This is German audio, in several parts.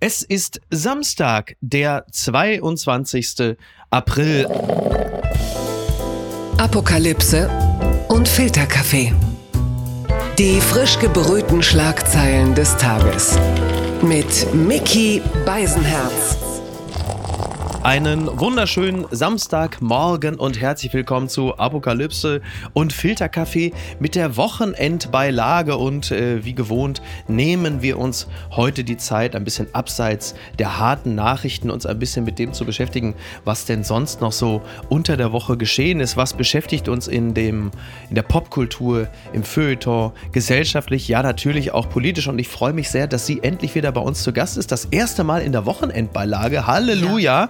Es ist Samstag, der 22. April. Apokalypse und Filterkaffee. Die frisch gebrühten Schlagzeilen des Tages. Mit Mickey Beisenherz. Einen wunderschönen Samstagmorgen und herzlich willkommen zu Apokalypse und Filterkaffee mit der Wochenendbeilage. Und äh, wie gewohnt nehmen wir uns heute die Zeit, ein bisschen abseits der harten Nachrichten, uns ein bisschen mit dem zu beschäftigen, was denn sonst noch so unter der Woche geschehen ist. Was beschäftigt uns in, dem, in der Popkultur, im Feuilleton, gesellschaftlich, ja natürlich auch politisch. Und ich freue mich sehr, dass sie endlich wieder bei uns zu Gast ist. Das erste Mal in der Wochenendbeilage. Halleluja! Ja.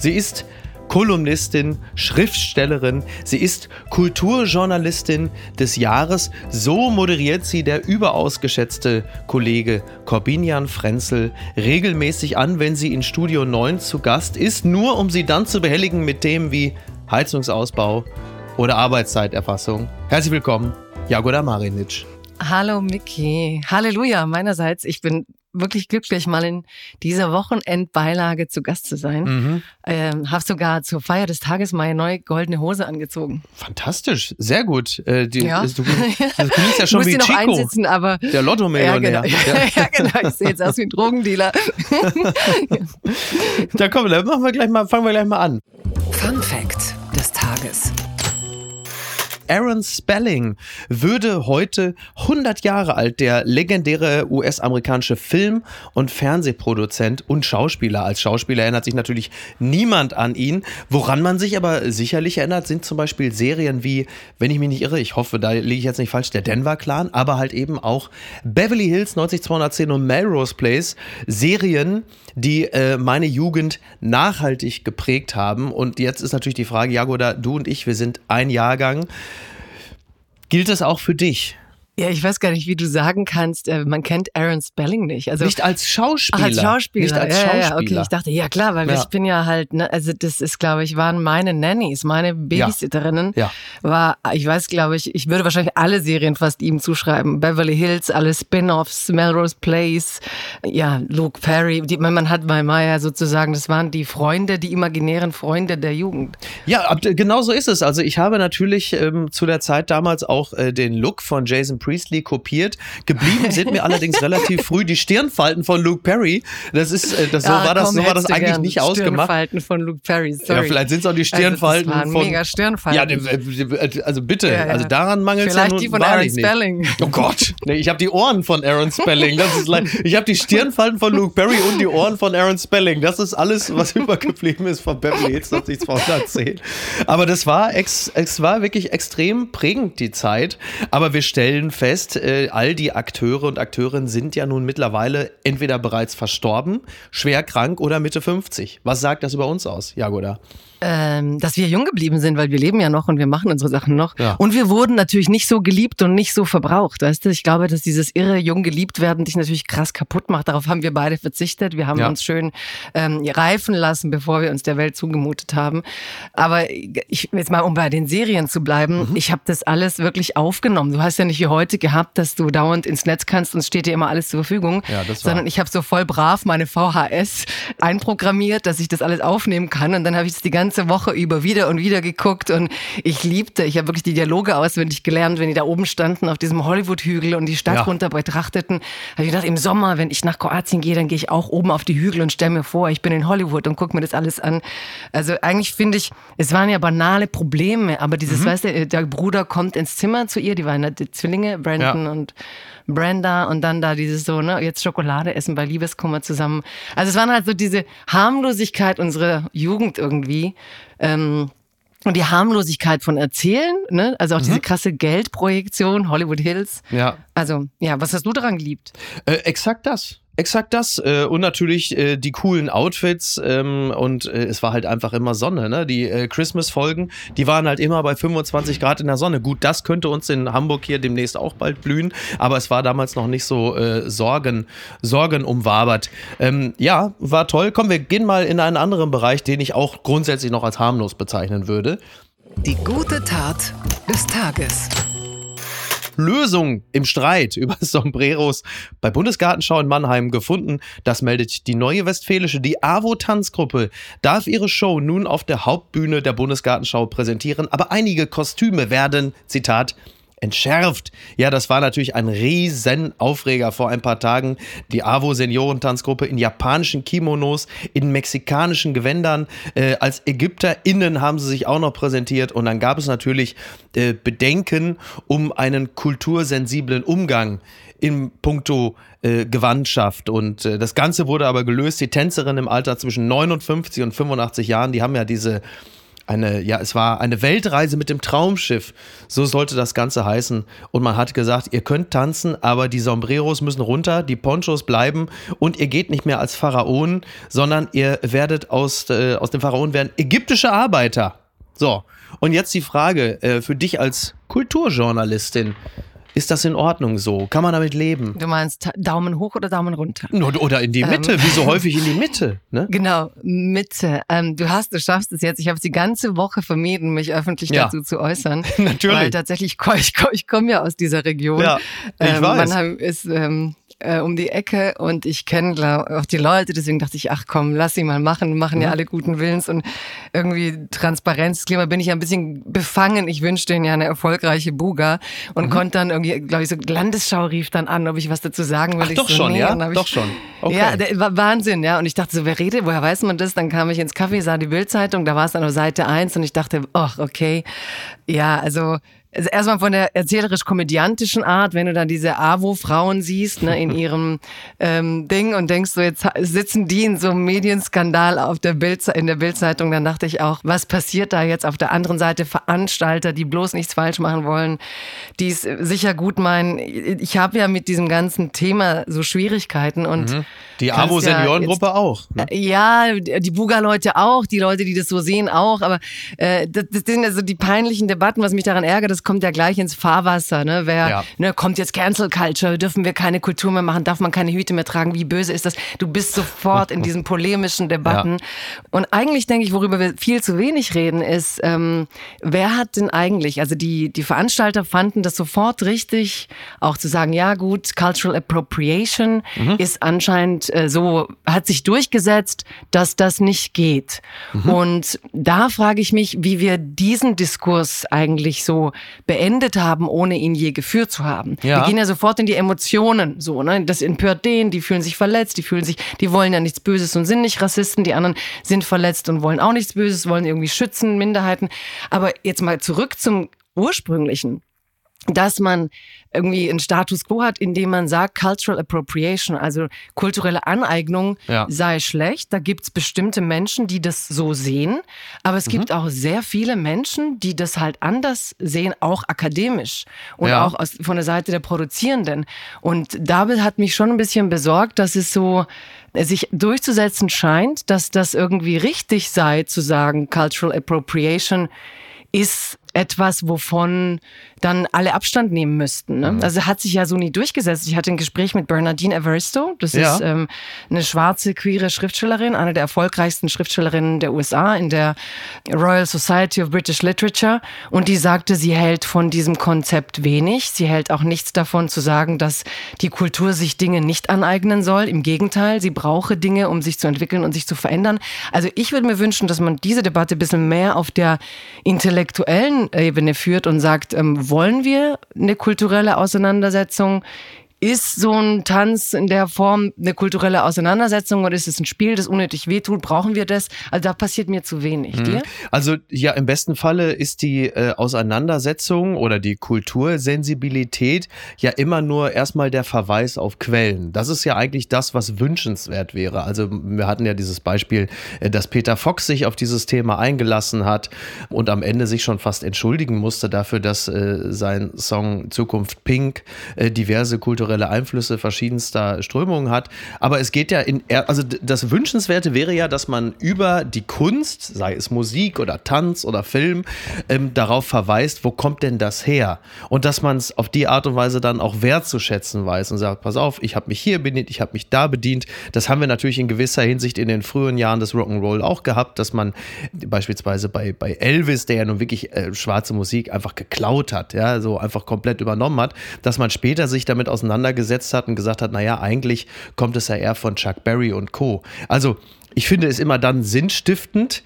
Sie ist Kolumnistin, Schriftstellerin, sie ist Kulturjournalistin des Jahres. So moderiert sie der überaus geschätzte Kollege Corbinian Frenzel regelmäßig an, wenn sie in Studio 9 zu Gast ist, nur um sie dann zu behelligen mit Themen wie Heizungsausbau oder Arbeitszeiterfassung. Herzlich willkommen, Jagoda Marinic. Hallo Miki. Halleluja meinerseits. Ich bin wirklich glücklich, mal in dieser Wochenendbeilage zu Gast zu sein. Mhm. Ähm, hab sogar zur Feier des Tages meine neue goldene Hose angezogen. Fantastisch, sehr gut. Äh, die, ja. Du, du, klingst ja schon wie noch Chico, einsitzen, aber der Lotto-Millionär. Ja, genau. ja, genau. Ich sehe jetzt aus wie ein Drogendealer. da komm, dann machen wir gleich mal, fangen wir gleich mal an. Fun Fact des Tages. Aaron Spelling würde heute 100 Jahre alt, der legendäre US-amerikanische Film- und Fernsehproduzent und Schauspieler. Als Schauspieler erinnert sich natürlich niemand an ihn. Woran man sich aber sicherlich erinnert, sind zum Beispiel Serien wie, wenn ich mich nicht irre, ich hoffe, da liege ich jetzt nicht falsch, der Denver Clan, aber halt eben auch Beverly Hills 90210 und Melrose Place. Serien, die äh, meine Jugend nachhaltig geprägt haben. Und jetzt ist natürlich die Frage, Jagoda, du und ich, wir sind ein Jahrgang. Gilt das auch für dich? Ja, ich weiß gar nicht, wie du sagen kannst, äh, man kennt Aaron Spelling nicht. Also, nicht als Schauspieler. Ach, als Schauspieler. Nicht als Schauspieler. Ja, ja, okay, ich dachte, ja klar, weil ja. ich bin ja halt, ne, also das ist, glaube ich, waren meine Nannies, meine Babysitterinnen. Ja. ja. War, ich weiß, glaube ich, ich würde wahrscheinlich alle Serien fast ihm zuschreiben. Beverly Hills, alle Spin-offs, Melrose Place, ja, Luke Perry. Die, man hat bei Maya sozusagen, das waren die Freunde, die imaginären Freunde der Jugend. Ja, genau so ist es. Also ich habe natürlich ähm, zu der Zeit damals auch äh, den Look von Jason Priestley kopiert. Geblieben sind mir allerdings relativ früh die Stirnfalten von Luke Perry. Das ist, äh, das, so ja, war das, so war das eigentlich nicht ausgemacht. Stirnfalten von Luke Perry, sorry. Ja, vielleicht sind es auch die Stirnfalten also von. mega Stirnfalten. Ja, also bitte, ja, ja. also daran mangelt es ja nun die von Aaron Spelling. Oh Gott, nee, ich habe die Ohren von Aaron Spelling. Das ist ich habe die Stirnfalten von Luke Perry und die Ohren von Aaron Spelling. Das ist alles, was übergeblieben ist von Beverly Hills 210. Aber das war, ex, es war wirklich extrem prägend die Zeit. Aber wir stellen fest, äh, all die Akteure und Akteurinnen sind ja nun mittlerweile entweder bereits verstorben, schwer krank oder Mitte 50. Was sagt das über uns aus, Jagoda? Ähm, dass wir jung geblieben sind, weil wir leben ja noch und wir machen unsere Sachen noch. Ja. Und wir wurden natürlich nicht so geliebt und nicht so verbraucht. Weißt du, ich glaube, dass dieses irre jung geliebt werden dich natürlich krass kaputt macht. Darauf haben wir beide verzichtet. Wir haben ja. uns schön ähm, reifen lassen, bevor wir uns der Welt zugemutet haben. Aber ich jetzt mal, um bei den Serien zu bleiben, mhm. ich habe das alles wirklich aufgenommen. Du hast ja nicht wie heute gehabt, dass du dauernd ins Netz kannst und es steht dir immer alles zur Verfügung, ja, das sondern ich habe so voll brav meine VHS einprogrammiert, dass ich das alles aufnehmen kann und dann habe ich es die ganze ganze Woche über wieder und wieder geguckt und ich liebte, ich habe wirklich die Dialoge auswendig gelernt, wenn die da oben standen auf diesem Hollywood-Hügel und die Stadt ja. runter betrachteten. Habe ich gedacht, im Sommer, wenn ich nach Kroatien gehe, dann gehe ich auch oben auf die Hügel und stelle mir vor, ich bin in Hollywood und gucke mir das alles an. Also eigentlich finde ich, es waren ja banale Probleme, aber dieses, mhm. weißt du, der Bruder kommt ins Zimmer zu ihr, die waren ja die Zwillinge, Brandon ja. und Brenda und dann da dieses so, ne, jetzt Schokolade essen bei Liebeskummer zusammen. Also es waren halt so diese Harmlosigkeit unserer Jugend irgendwie. Ähm, und die Harmlosigkeit von Erzählen, ne? also auch mhm. diese krasse Geldprojektion, Hollywood Hills. Ja. Also, ja, was hast du daran geliebt? Äh, exakt das. Exakt das. Äh, und natürlich äh, die coolen Outfits. Ähm, und äh, es war halt einfach immer Sonne. Ne? Die Christmas-Folgen, die waren halt immer bei 25 Grad in der Sonne. Gut, das könnte uns in Hamburg hier demnächst auch bald blühen. Aber es war damals noch nicht so äh, Sorgen, Sorgen umwabert. Ähm, ja, war toll. Komm, wir gehen mal in einen anderen Bereich, den ich auch grundsätzlich noch als harmlos bezeichnen würde. Die gute Tat des Tages. Lösung im Streit über Sombreros bei Bundesgartenschau in Mannheim gefunden. Das meldet die Neue Westfälische. Die AWO-Tanzgruppe darf ihre Show nun auf der Hauptbühne der Bundesgartenschau präsentieren, aber einige Kostüme werden, Zitat, entschärft. Ja, das war natürlich ein riesen Aufreger vor ein paar Tagen. Die AWO Seniorentanzgruppe in japanischen Kimonos, in mexikanischen Gewändern. Äh, als ÄgypterInnen haben sie sich auch noch präsentiert und dann gab es natürlich äh, Bedenken um einen kultursensiblen Umgang in puncto äh, Gewandtschaft. Und äh, das Ganze wurde aber gelöst. Die Tänzerin im Alter zwischen 59 und 85 Jahren, die haben ja diese eine, ja, es war eine Weltreise mit dem Traumschiff. So sollte das Ganze heißen. Und man hat gesagt, ihr könnt tanzen, aber die Sombreros müssen runter, die Ponchos bleiben und ihr geht nicht mehr als Pharaonen, sondern ihr werdet aus, äh, aus dem Pharaonen werden ägyptische Arbeiter. So. Und jetzt die Frage äh, für dich als Kulturjournalistin. Ist das in Ordnung so? Kann man damit leben? Du meinst Daumen hoch oder Daumen runter? Oder in die Mitte, ähm. wie so häufig in die Mitte. Ne? Genau, Mitte. Ähm, du hast, du schaffst es jetzt. Ich habe es die ganze Woche vermieden, mich öffentlich ja. dazu zu äußern. Natürlich. Weil tatsächlich, ich, ich komme ja aus dieser Region. Ja, ich ähm, weiß. Mannheim ist ähm, äh, um die Ecke und ich kenne auch die Leute, deswegen dachte ich, ach komm, lass sie mal machen, machen mhm. ja alle guten Willens und irgendwie Transparenzklima bin ich ja ein bisschen befangen. Ich wünschte ihnen ja eine erfolgreiche Buga und mhm. konnte dann irgendwie, glaube ich, so Landesschau rief dann an, ob ich was dazu sagen will. Ach, doch so, schon, nee, ja, doch schon. Okay. Ja, der, war Wahnsinn, ja. Und ich dachte so, wer redet, woher weiß man das? Dann kam ich ins Café, sah die Bildzeitung, da war es dann auf Seite 1 und ich dachte, ach, okay. Ja, also also erstmal von der erzählerisch-komödiantischen Art, wenn du dann diese AWO-Frauen siehst, ne, in ihrem ähm, Ding und denkst so, jetzt sitzen die in so einem Medienskandal auf der Bild, in der Bildzeitung, dann dachte ich auch, was passiert da jetzt auf der anderen Seite? Veranstalter, die bloß nichts falsch machen wollen, die es sicher gut meinen. Ich habe ja mit diesem ganzen Thema so Schwierigkeiten und mhm. die AWO-Seniorengruppe ja auch. Ne? Ja, die Buga-Leute auch, die Leute, die das so sehen auch, aber äh, das, das sind also die peinlichen Debatten, was mich daran ärgert, das kommt ja gleich ins Fahrwasser. Ne? Wer ja. ne, kommt jetzt Cancel Culture? Dürfen wir keine Kultur mehr machen? Darf man keine Hüte mehr tragen? Wie böse ist das? Du bist sofort in diesen polemischen Debatten. Ja. Und eigentlich denke ich, worüber wir viel zu wenig reden, ist, ähm, wer hat denn eigentlich, also die, die Veranstalter fanden das sofort richtig, auch zu sagen, ja gut, Cultural Appropriation mhm. ist anscheinend äh, so, hat sich durchgesetzt, dass das nicht geht. Mhm. Und da frage ich mich, wie wir diesen Diskurs eigentlich so beendet haben, ohne ihn je geführt zu haben. Ja. Wir gehen ja sofort in die Emotionen, so, ne? Das empört den, die fühlen sich verletzt, die fühlen sich, die wollen ja nichts Böses und sind nicht Rassisten, die anderen sind verletzt und wollen auch nichts Böses, wollen irgendwie schützen, Minderheiten. Aber jetzt mal zurück zum ursprünglichen dass man irgendwie einen Status quo hat, in dem man sagt, Cultural Appropriation, also kulturelle Aneignung ja. sei schlecht. Da gibt es bestimmte Menschen, die das so sehen. Aber es mhm. gibt auch sehr viele Menschen, die das halt anders sehen, auch akademisch und ja. auch aus, von der Seite der Produzierenden. Und David hat mich schon ein bisschen besorgt, dass es so sich durchzusetzen scheint, dass das irgendwie richtig sei, zu sagen, Cultural Appropriation ist etwas, wovon dann alle Abstand nehmen müssten. Ne? Mhm. Also hat sich ja so nie durchgesetzt. Ich hatte ein Gespräch mit Bernardine Evaristo. Das ja. ist ähm, eine schwarze, queere Schriftstellerin, eine der erfolgreichsten Schriftstellerinnen der USA in der Royal Society of British Literature. Und die sagte, sie hält von diesem Konzept wenig. Sie hält auch nichts davon zu sagen, dass die Kultur sich Dinge nicht aneignen soll. Im Gegenteil, sie brauche Dinge, um sich zu entwickeln und sich zu verändern. Also ich würde mir wünschen, dass man diese Debatte ein bisschen mehr auf der intellektuellen Ebene führt und sagt, ähm, wollen wir eine kulturelle Auseinandersetzung ist so ein Tanz in der Form eine kulturelle Auseinandersetzung oder ist es ein Spiel, das unnötig wehtut? Brauchen wir das? Also da passiert mir zu wenig. Mhm. Also ja, im besten Falle ist die äh, Auseinandersetzung oder die Kultursensibilität ja immer nur erstmal der Verweis auf Quellen. Das ist ja eigentlich das, was wünschenswert wäre. Also wir hatten ja dieses Beispiel, äh, dass Peter Fox sich auf dieses Thema eingelassen hat und am Ende sich schon fast entschuldigen musste dafür, dass äh, sein Song Zukunft Pink äh, diverse kulturelle kulturelle Einflüsse verschiedenster Strömungen hat. Aber es geht ja in, also das Wünschenswerte wäre ja, dass man über die Kunst, sei es Musik oder Tanz oder Film, ähm, darauf verweist, wo kommt denn das her? Und dass man es auf die Art und Weise dann auch wertzuschätzen weiß und sagt, pass auf, ich habe mich hier bedient, ich habe mich da bedient. Das haben wir natürlich in gewisser Hinsicht in den frühen Jahren des Rock'n'Roll auch gehabt, dass man beispielsweise bei, bei Elvis, der ja nun wirklich äh, schwarze Musik einfach geklaut hat, ja, so einfach komplett übernommen hat, dass man später sich damit auseinandergesetzt hat und gesagt hat, naja, eigentlich kommt es ja eher von Chuck Berry und Co. Also ich finde es immer dann sinnstiftend,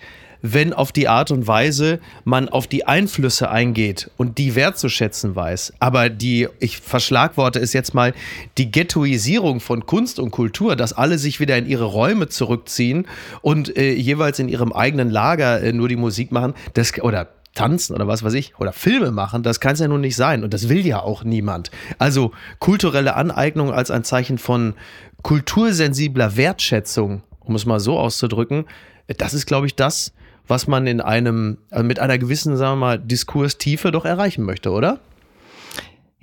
wenn auf die Art und Weise man auf die Einflüsse eingeht und die wertzuschätzen weiß. Aber die, ich verschlagworte es jetzt mal, die Ghettoisierung von Kunst und Kultur, dass alle sich wieder in ihre Räume zurückziehen und äh, jeweils in ihrem eigenen Lager äh, nur die Musik machen, das, oder tanzen oder was weiß ich, oder Filme machen, das kann es ja nun nicht sein. Und das will ja auch niemand. Also kulturelle Aneignung als ein Zeichen von kultursensibler Wertschätzung, um es mal so auszudrücken, das ist, glaube ich, das, was man in einem, also mit einer gewissen, sagen wir mal, Diskurstiefe doch erreichen möchte, oder?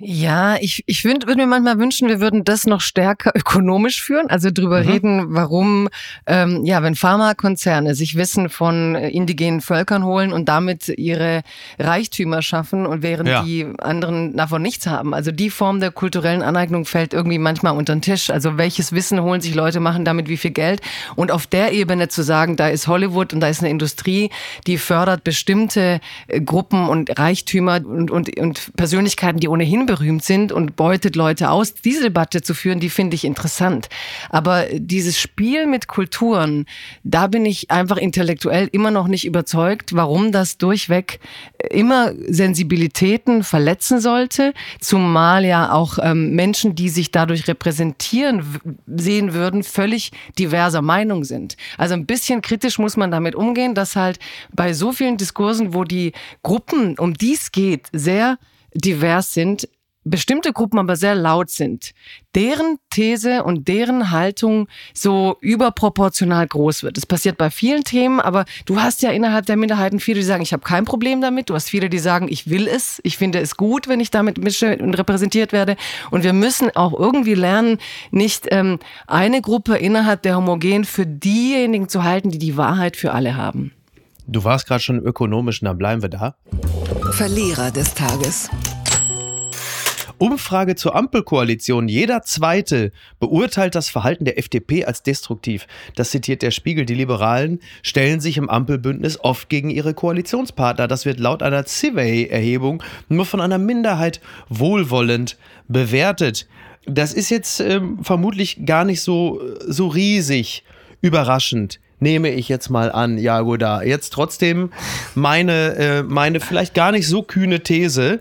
Ja, ich, ich würde mir manchmal wünschen, wir würden das noch stärker ökonomisch führen, also drüber mhm. reden, warum, ähm, ja, wenn Pharmakonzerne sich Wissen von äh, indigenen Völkern holen und damit ihre Reichtümer schaffen und während ja. die anderen davon nichts haben. Also die Form der kulturellen Aneignung fällt irgendwie manchmal unter den Tisch. Also welches Wissen holen sich Leute, machen damit wie viel Geld? Und auf der Ebene zu sagen, da ist Hollywood und da ist eine Industrie, die fördert bestimmte äh, Gruppen und Reichtümer und, und, und Persönlichkeiten, die ohnehin berühmt sind und beutet Leute aus. Diese Debatte zu führen, die finde ich interessant. Aber dieses Spiel mit Kulturen, da bin ich einfach intellektuell immer noch nicht überzeugt, warum das durchweg immer Sensibilitäten verletzen sollte, zumal ja auch ähm, Menschen, die sich dadurch repräsentieren sehen würden, völlig diverser Meinung sind. Also ein bisschen kritisch muss man damit umgehen, dass halt bei so vielen Diskursen, wo die Gruppen, um die es geht, sehr divers sind, bestimmte Gruppen aber sehr laut sind, deren These und deren Haltung so überproportional groß wird. Das passiert bei vielen Themen, aber du hast ja innerhalb der Minderheiten viele, die sagen, ich habe kein Problem damit. Du hast viele, die sagen, ich will es, ich finde es gut, wenn ich damit mische und repräsentiert werde. Und wir müssen auch irgendwie lernen, nicht ähm, eine Gruppe innerhalb der Homogen für diejenigen zu halten, die die Wahrheit für alle haben. Du warst gerade schon ökonomisch, dann bleiben wir da. Verlierer des Tages. Umfrage zur Ampelkoalition. Jeder Zweite beurteilt das Verhalten der FDP als destruktiv. Das zitiert der Spiegel. Die Liberalen stellen sich im Ampelbündnis oft gegen ihre Koalitionspartner. Das wird laut einer Civey-Erhebung nur von einer Minderheit wohlwollend bewertet. Das ist jetzt ähm, vermutlich gar nicht so, so riesig überraschend nehme ich jetzt mal an, Jagoda. Jetzt trotzdem meine, äh, meine vielleicht gar nicht so kühne These.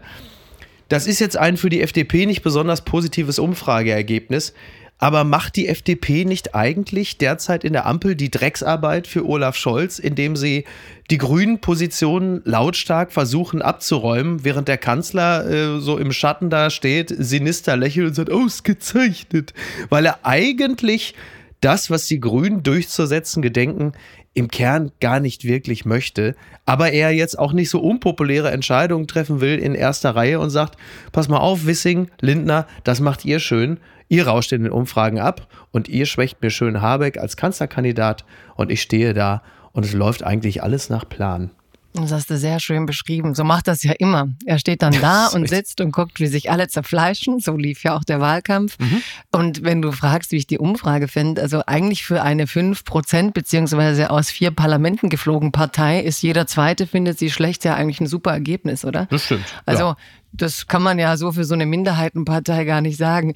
Das ist jetzt ein für die FDP nicht besonders positives Umfrageergebnis. Aber macht die FDP nicht eigentlich derzeit in der Ampel die Drecksarbeit für Olaf Scholz, indem sie die grünen Positionen lautstark versuchen abzuräumen, während der Kanzler äh, so im Schatten da steht, sinister lächelt und sagt, ausgezeichnet, weil er eigentlich das, was die Grünen durchzusetzen gedenken, im Kern gar nicht wirklich möchte, aber er jetzt auch nicht so unpopuläre Entscheidungen treffen will in erster Reihe und sagt, pass mal auf, Wissing, Lindner, das macht ihr schön, ihr rauscht in den Umfragen ab und ihr schwächt mir schön Habeck als Kanzlerkandidat und ich stehe da und es läuft eigentlich alles nach Plan. Das hast du sehr schön beschrieben. So macht das ja immer. Er steht dann da und sitzt und guckt, wie sich alle zerfleischen. So lief ja auch der Wahlkampf. Mhm. Und wenn du fragst, wie ich die Umfrage finde, also eigentlich für eine 5 Prozent beziehungsweise aus vier Parlamenten geflogen Partei ist jeder Zweite findet sie schlecht ja eigentlich ein super Ergebnis, oder? Das stimmt. Also ja. Das kann man ja so für so eine Minderheitenpartei gar nicht sagen.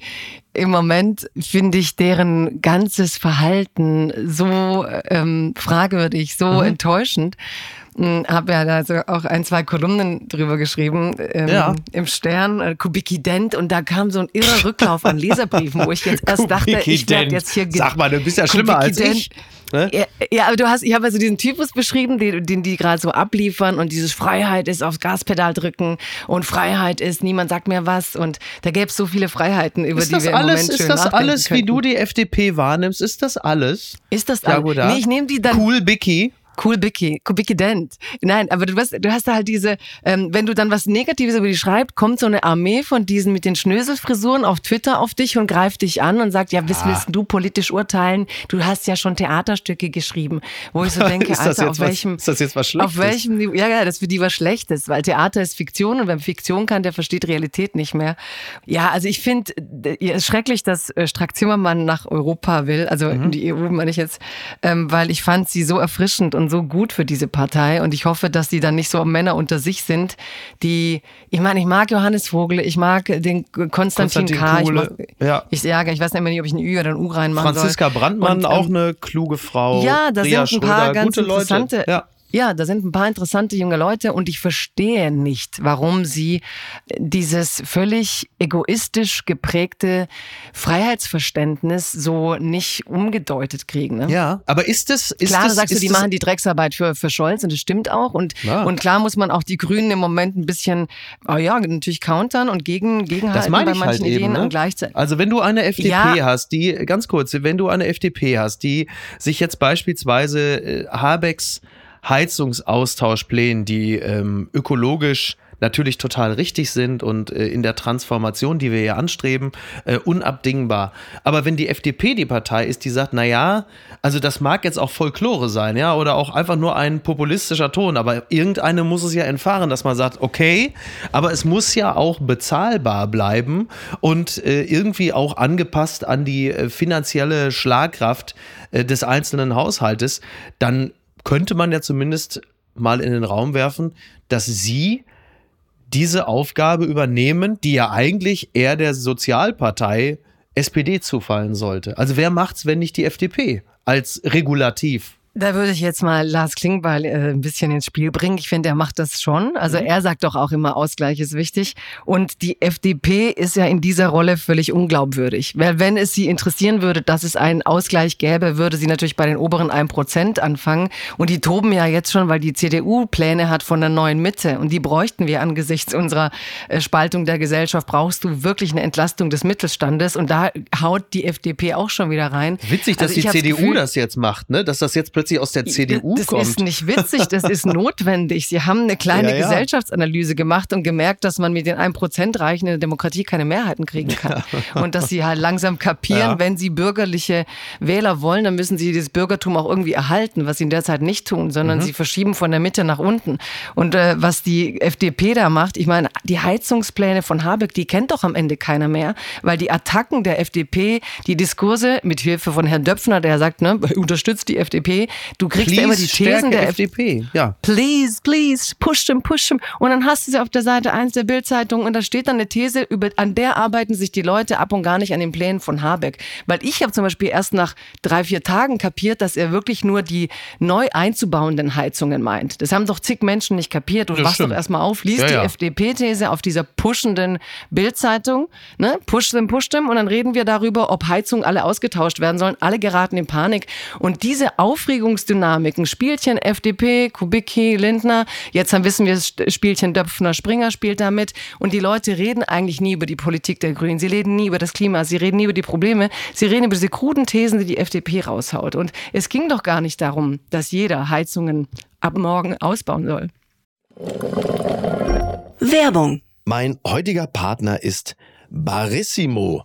Im Moment finde ich deren ganzes Verhalten so ähm, fragwürdig, so mhm. enttäuschend. Habe ja da so auch ein, zwei Kolumnen drüber geschrieben ähm, ja. im Stern, äh, Kubikident und da kam so ein irrer Rücklauf an Leserbriefen, wo ich jetzt erst dachte, ich werde jetzt hier... Sag mal, du bist ja schlimmer als ich. Ne? Ja, ja, aber du hast, ich habe also diesen Typus beschrieben, den, den die gerade so abliefern und dieses Freiheit ist aufs Gaspedal drücken und Freiheit ist, niemand sagt mir was und da gäbe es so viele Freiheiten, über ist die wir alles, im Moment Ist das alles, könnten. wie du die FDP wahrnimmst, ist das alles? Ist das alles? Ja, nee, ich nehme die dann... Cool Bicky? Cool Bicky, Kubicki Dent. Nein, aber du, weißt, du hast da halt diese, ähm, wenn du dann was Negatives über die schreibst, kommt so eine Armee von diesen mit den Schnöselfrisuren auf Twitter auf dich und greift dich an und sagt, ja, was ah. willst du politisch urteilen? Du hast ja schon Theaterstücke geschrieben. Wo ich so denke, Alter, auf welchem, was, ist das jetzt was Schlechtes? Auf welchem, ja, ja, das für die was Schlechtes, weil Theater ist Fiktion und wer Fiktion kann, der versteht Realität nicht mehr. Ja, also ich finde, es ist schrecklich, dass äh, Strack Zimmermann nach Europa will, also mhm. in die EU meine ich jetzt, ähm, weil ich fand sie so erfrischend und so gut für diese Partei und ich hoffe, dass die dann nicht so Männer unter sich sind, die, ich meine, ich mag Johannes Vogel, ich mag den Konstantin, Konstantin K. Ich, mag, ja. ich, ja, ich weiß nicht ob ich ein Ü oder ein U reinmachen Franziska soll. Brandmann, und, auch ähm, eine kluge Frau. Ja, da Ria sind ein paar Schröder, ganz interessante, Leute. Ja. Ja, da sind ein paar interessante junge Leute und ich verstehe nicht, warum sie dieses völlig egoistisch geprägte Freiheitsverständnis so nicht umgedeutet kriegen. Ne? Ja, aber ist es. Ist klar, das, sagst du, die machen die Drecksarbeit für, für Scholz und das stimmt auch. Und, ja. und klar muss man auch die Grünen im Moment ein bisschen, oh ja, natürlich countern und gegen, gegenhalten bei manchen halt Ideen eben, ne? und gleichzeitig. Also wenn du eine FDP ja. hast, die, ganz kurz, wenn du eine FDP hast, die sich jetzt beispielsweise äh, Habecks Heizungsaustauschplänen, die ähm, ökologisch natürlich total richtig sind und äh, in der Transformation, die wir ja anstreben, äh, unabdingbar. Aber wenn die FDP die Partei ist, die sagt, na ja, also das mag jetzt auch Folklore sein, ja, oder auch einfach nur ein populistischer Ton, aber irgendeine muss es ja entfahren, dass man sagt, okay, aber es muss ja auch bezahlbar bleiben und äh, irgendwie auch angepasst an die äh, finanzielle Schlagkraft äh, des einzelnen Haushaltes, dann könnte man ja zumindest mal in den Raum werfen, dass sie diese Aufgabe übernehmen, die ja eigentlich eher der Sozialpartei SPD zufallen sollte. Also wer macht's, wenn nicht die FDP als Regulativ? Da würde ich jetzt mal Lars Klingbeil äh, ein bisschen ins Spiel bringen. Ich finde, er macht das schon. Also mhm. er sagt doch auch immer, Ausgleich ist wichtig. Und die FDP ist ja in dieser Rolle völlig unglaubwürdig. Weil wenn es sie interessieren würde, dass es einen Ausgleich gäbe, würde sie natürlich bei den oberen 1% anfangen. Und die toben ja jetzt schon, weil die CDU Pläne hat von der neuen Mitte. Und die bräuchten wir angesichts unserer äh, Spaltung der Gesellschaft. Brauchst du wirklich eine Entlastung des Mittelstandes? Und da haut die FDP auch schon wieder rein. Witzig, dass also die CDU Gefühl, das jetzt macht, ne? Dass das jetzt plötzlich plötzlich aus der CDU das kommt. Das ist nicht witzig, das ist notwendig. Sie haben eine kleine ja, ja. Gesellschaftsanalyse gemacht und gemerkt, dass man mit den 1% Reichen in der Demokratie keine Mehrheiten kriegen kann. Ja. Und dass sie halt langsam kapieren, wenn sie bürgerliche Wähler wollen, dann müssen sie das Bürgertum auch irgendwie erhalten, was sie in der Zeit nicht tun, sondern mhm. sie verschieben von der Mitte nach unten. Und äh, was die FDP da macht, ich meine, die Heizungspläne von Habeck, die kennt doch am Ende keiner mehr, weil die Attacken der FDP, die Diskurse mit Hilfe von Herrn Döpfner, der sagt, ne, unterstützt die FDP, Du kriegst please, ja immer die Thesen der FDP. Ja. Please, please, push them, push them. Und dann hast du sie auf der Seite 1 der Bildzeitung und da steht dann eine These, über, an der arbeiten sich die Leute ab und gar nicht an den Plänen von Habeck. Weil ich habe zum Beispiel erst nach drei, vier Tagen kapiert, dass er wirklich nur die neu einzubauenden Heizungen meint. Das haben doch zig Menschen nicht kapiert. Und wachst doch erstmal auf, liest ja, ja. die FDP-These auf dieser pushenden Bildzeitung. Ne? Push them, push them. Und dann reden wir darüber, ob Heizungen alle ausgetauscht werden sollen. Alle geraten in Panik. Und diese Aufregung Beziehungsdynamiken. Spielchen FDP, Kubicki, Lindner. Jetzt haben, wissen wir, das Spielchen Döpfner, Springer spielt damit. Und die Leute reden eigentlich nie über die Politik der Grünen. Sie reden nie über das Klima. Sie reden nie über die Probleme. Sie reden über diese kruden Thesen, die die FDP raushaut. Und es ging doch gar nicht darum, dass jeder Heizungen ab morgen ausbauen soll. Werbung. Mein heutiger Partner ist Barissimo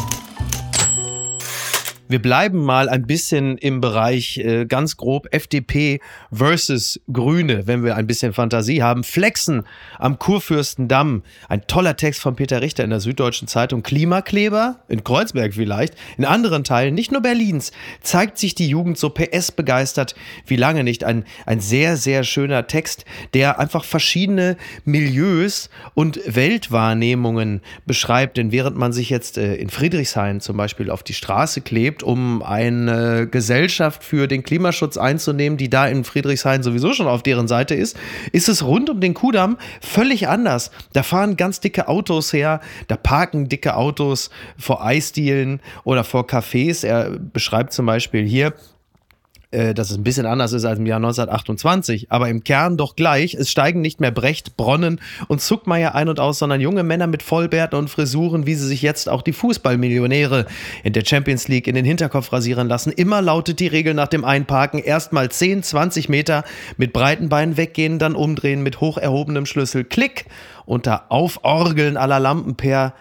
Wir bleiben mal ein bisschen im Bereich äh, ganz grob FDP versus Grüne, wenn wir ein bisschen Fantasie haben. Flexen am Kurfürstendamm. Ein toller Text von Peter Richter in der Süddeutschen Zeitung. Klimakleber, in Kreuzberg vielleicht, in anderen Teilen, nicht nur Berlins, zeigt sich die Jugend so PS begeistert wie lange nicht. Ein, ein sehr, sehr schöner Text, der einfach verschiedene Milieus und Weltwahrnehmungen beschreibt. Denn während man sich jetzt äh, in Friedrichshain zum Beispiel auf die Straße klebt, um eine Gesellschaft für den Klimaschutz einzunehmen, die da in Friedrichshain sowieso schon auf deren Seite ist, ist es rund um den Kudamm völlig anders. Da fahren ganz dicke Autos her, da parken dicke Autos vor Eisdielen oder vor Cafés. Er beschreibt zum Beispiel hier, äh, dass es ein bisschen anders ist als im Jahr 1928, aber im Kern doch gleich. Es steigen nicht mehr Brecht, Bronnen und Zuckmeier ein und aus, sondern junge Männer mit Vollbärten und Frisuren, wie sie sich jetzt auch die Fußballmillionäre in der Champions League in den Hinterkopf rasieren lassen. Immer lautet die Regel nach dem Einparken erstmal 10, 20 Meter mit breiten Beinen weggehen, dann umdrehen mit hoch erhobenem Schlüssel. Klick! Unter Auforgeln aller Lampen per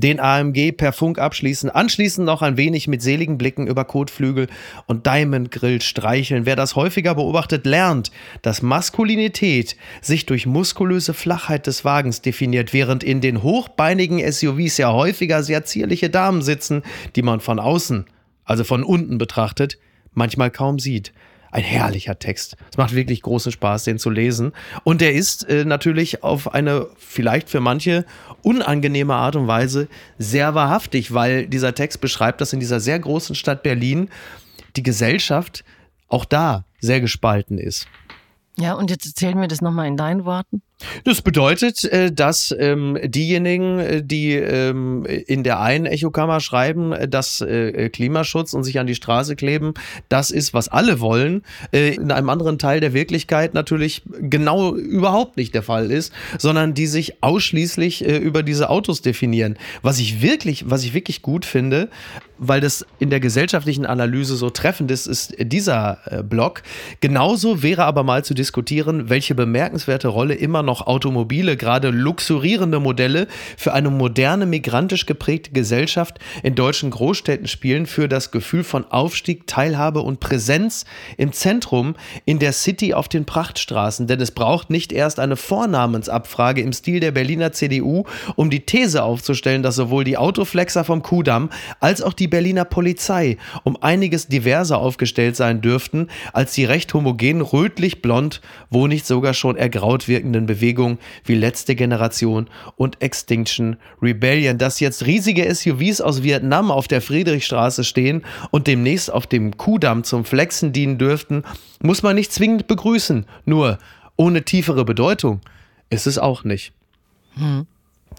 den AMG per Funk abschließen, anschließend noch ein wenig mit seligen Blicken über Kotflügel und Diamond Grill streicheln. Wer das häufiger beobachtet, lernt, dass Maskulinität sich durch muskulöse Flachheit des Wagens definiert, während in den hochbeinigen SUVs ja häufiger sehr zierliche Damen sitzen, die man von außen, also von unten betrachtet, manchmal kaum sieht. Ein herrlicher Text. Es macht wirklich großen Spaß, den zu lesen. Und er ist äh, natürlich auf eine vielleicht für manche unangenehme Art und Weise sehr wahrhaftig, weil dieser Text beschreibt, dass in dieser sehr großen Stadt Berlin die Gesellschaft auch da sehr gespalten ist. Ja, und jetzt erzähl mir das nochmal in deinen Worten. Das bedeutet, äh, dass ähm, diejenigen, äh, die ähm, in der einen Echokammer schreiben, äh, dass Klimaschutz und sich an die Straße kleben, das ist, was alle wollen, in einem anderen Teil der Wirklichkeit natürlich genau überhaupt nicht der Fall ist, sondern die sich ausschließlich über diese Autos definieren. Was ich wirklich, was ich wirklich gut finde, weil das in der gesellschaftlichen Analyse so treffend ist, ist dieser Block. Genauso wäre aber mal zu diskutieren, welche bemerkenswerte Rolle immer noch noch Automobile, gerade luxurierende Modelle, für eine moderne, migrantisch geprägte Gesellschaft in deutschen Großstädten spielen, für das Gefühl von Aufstieg, Teilhabe und Präsenz im Zentrum, in der City auf den Prachtstraßen. Denn es braucht nicht erst eine Vornamensabfrage im Stil der Berliner CDU, um die These aufzustellen, dass sowohl die Autoflexer vom Kudamm als auch die Berliner Polizei um einiges diverser aufgestellt sein dürften als die recht homogenen rötlich-blond, wo nicht sogar schon ergraut wirkenden Bewegungen Bewegung wie Letzte Generation und Extinction Rebellion. Dass jetzt riesige SUVs aus Vietnam auf der Friedrichstraße stehen und demnächst auf dem Kudamm zum Flexen dienen dürften, muss man nicht zwingend begrüßen. Nur ohne tiefere Bedeutung ist es auch nicht. Hm.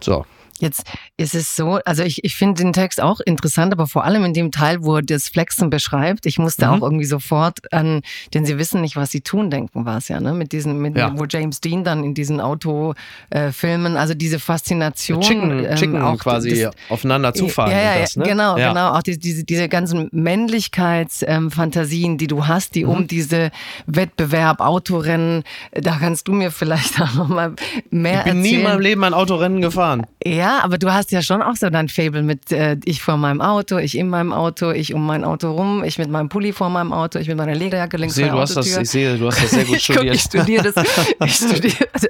So. Jetzt ist es so, also ich, ich finde den Text auch interessant, aber vor allem in dem Teil, wo er das Flexen beschreibt, ich musste mhm. auch irgendwie sofort an, denn sie wissen nicht, was sie tun, denken war es ja, ne? Mit diesen, mit, ja. wo James Dean dann in diesen Autofilmen, äh, also diese Faszination. Chicken, ähm, Chicken auch quasi das, aufeinander zufahren. Ja, ja, das, ne? genau, ja. genau. Auch die, diese, diese ganzen Männlichkeitsfantasien, ähm, die du hast, die mhm. um diese Wettbewerb, Autorennen, da kannst du mir vielleicht auch nochmal mehr erzählen. Ich bin nie in meinem Leben ein Autorennen gefahren. Ja, aber du hast ja schon auch so dein Fable mit äh, ich vor meinem Auto, ich in meinem Auto, ich um mein Auto rum, ich mit meinem Pulli vor meinem Auto, ich mit meiner Lederjacke links ich sehe, du hast das, Ich sehe, du hast das sehr gut studiert. ich studiere das. Ich studiere das.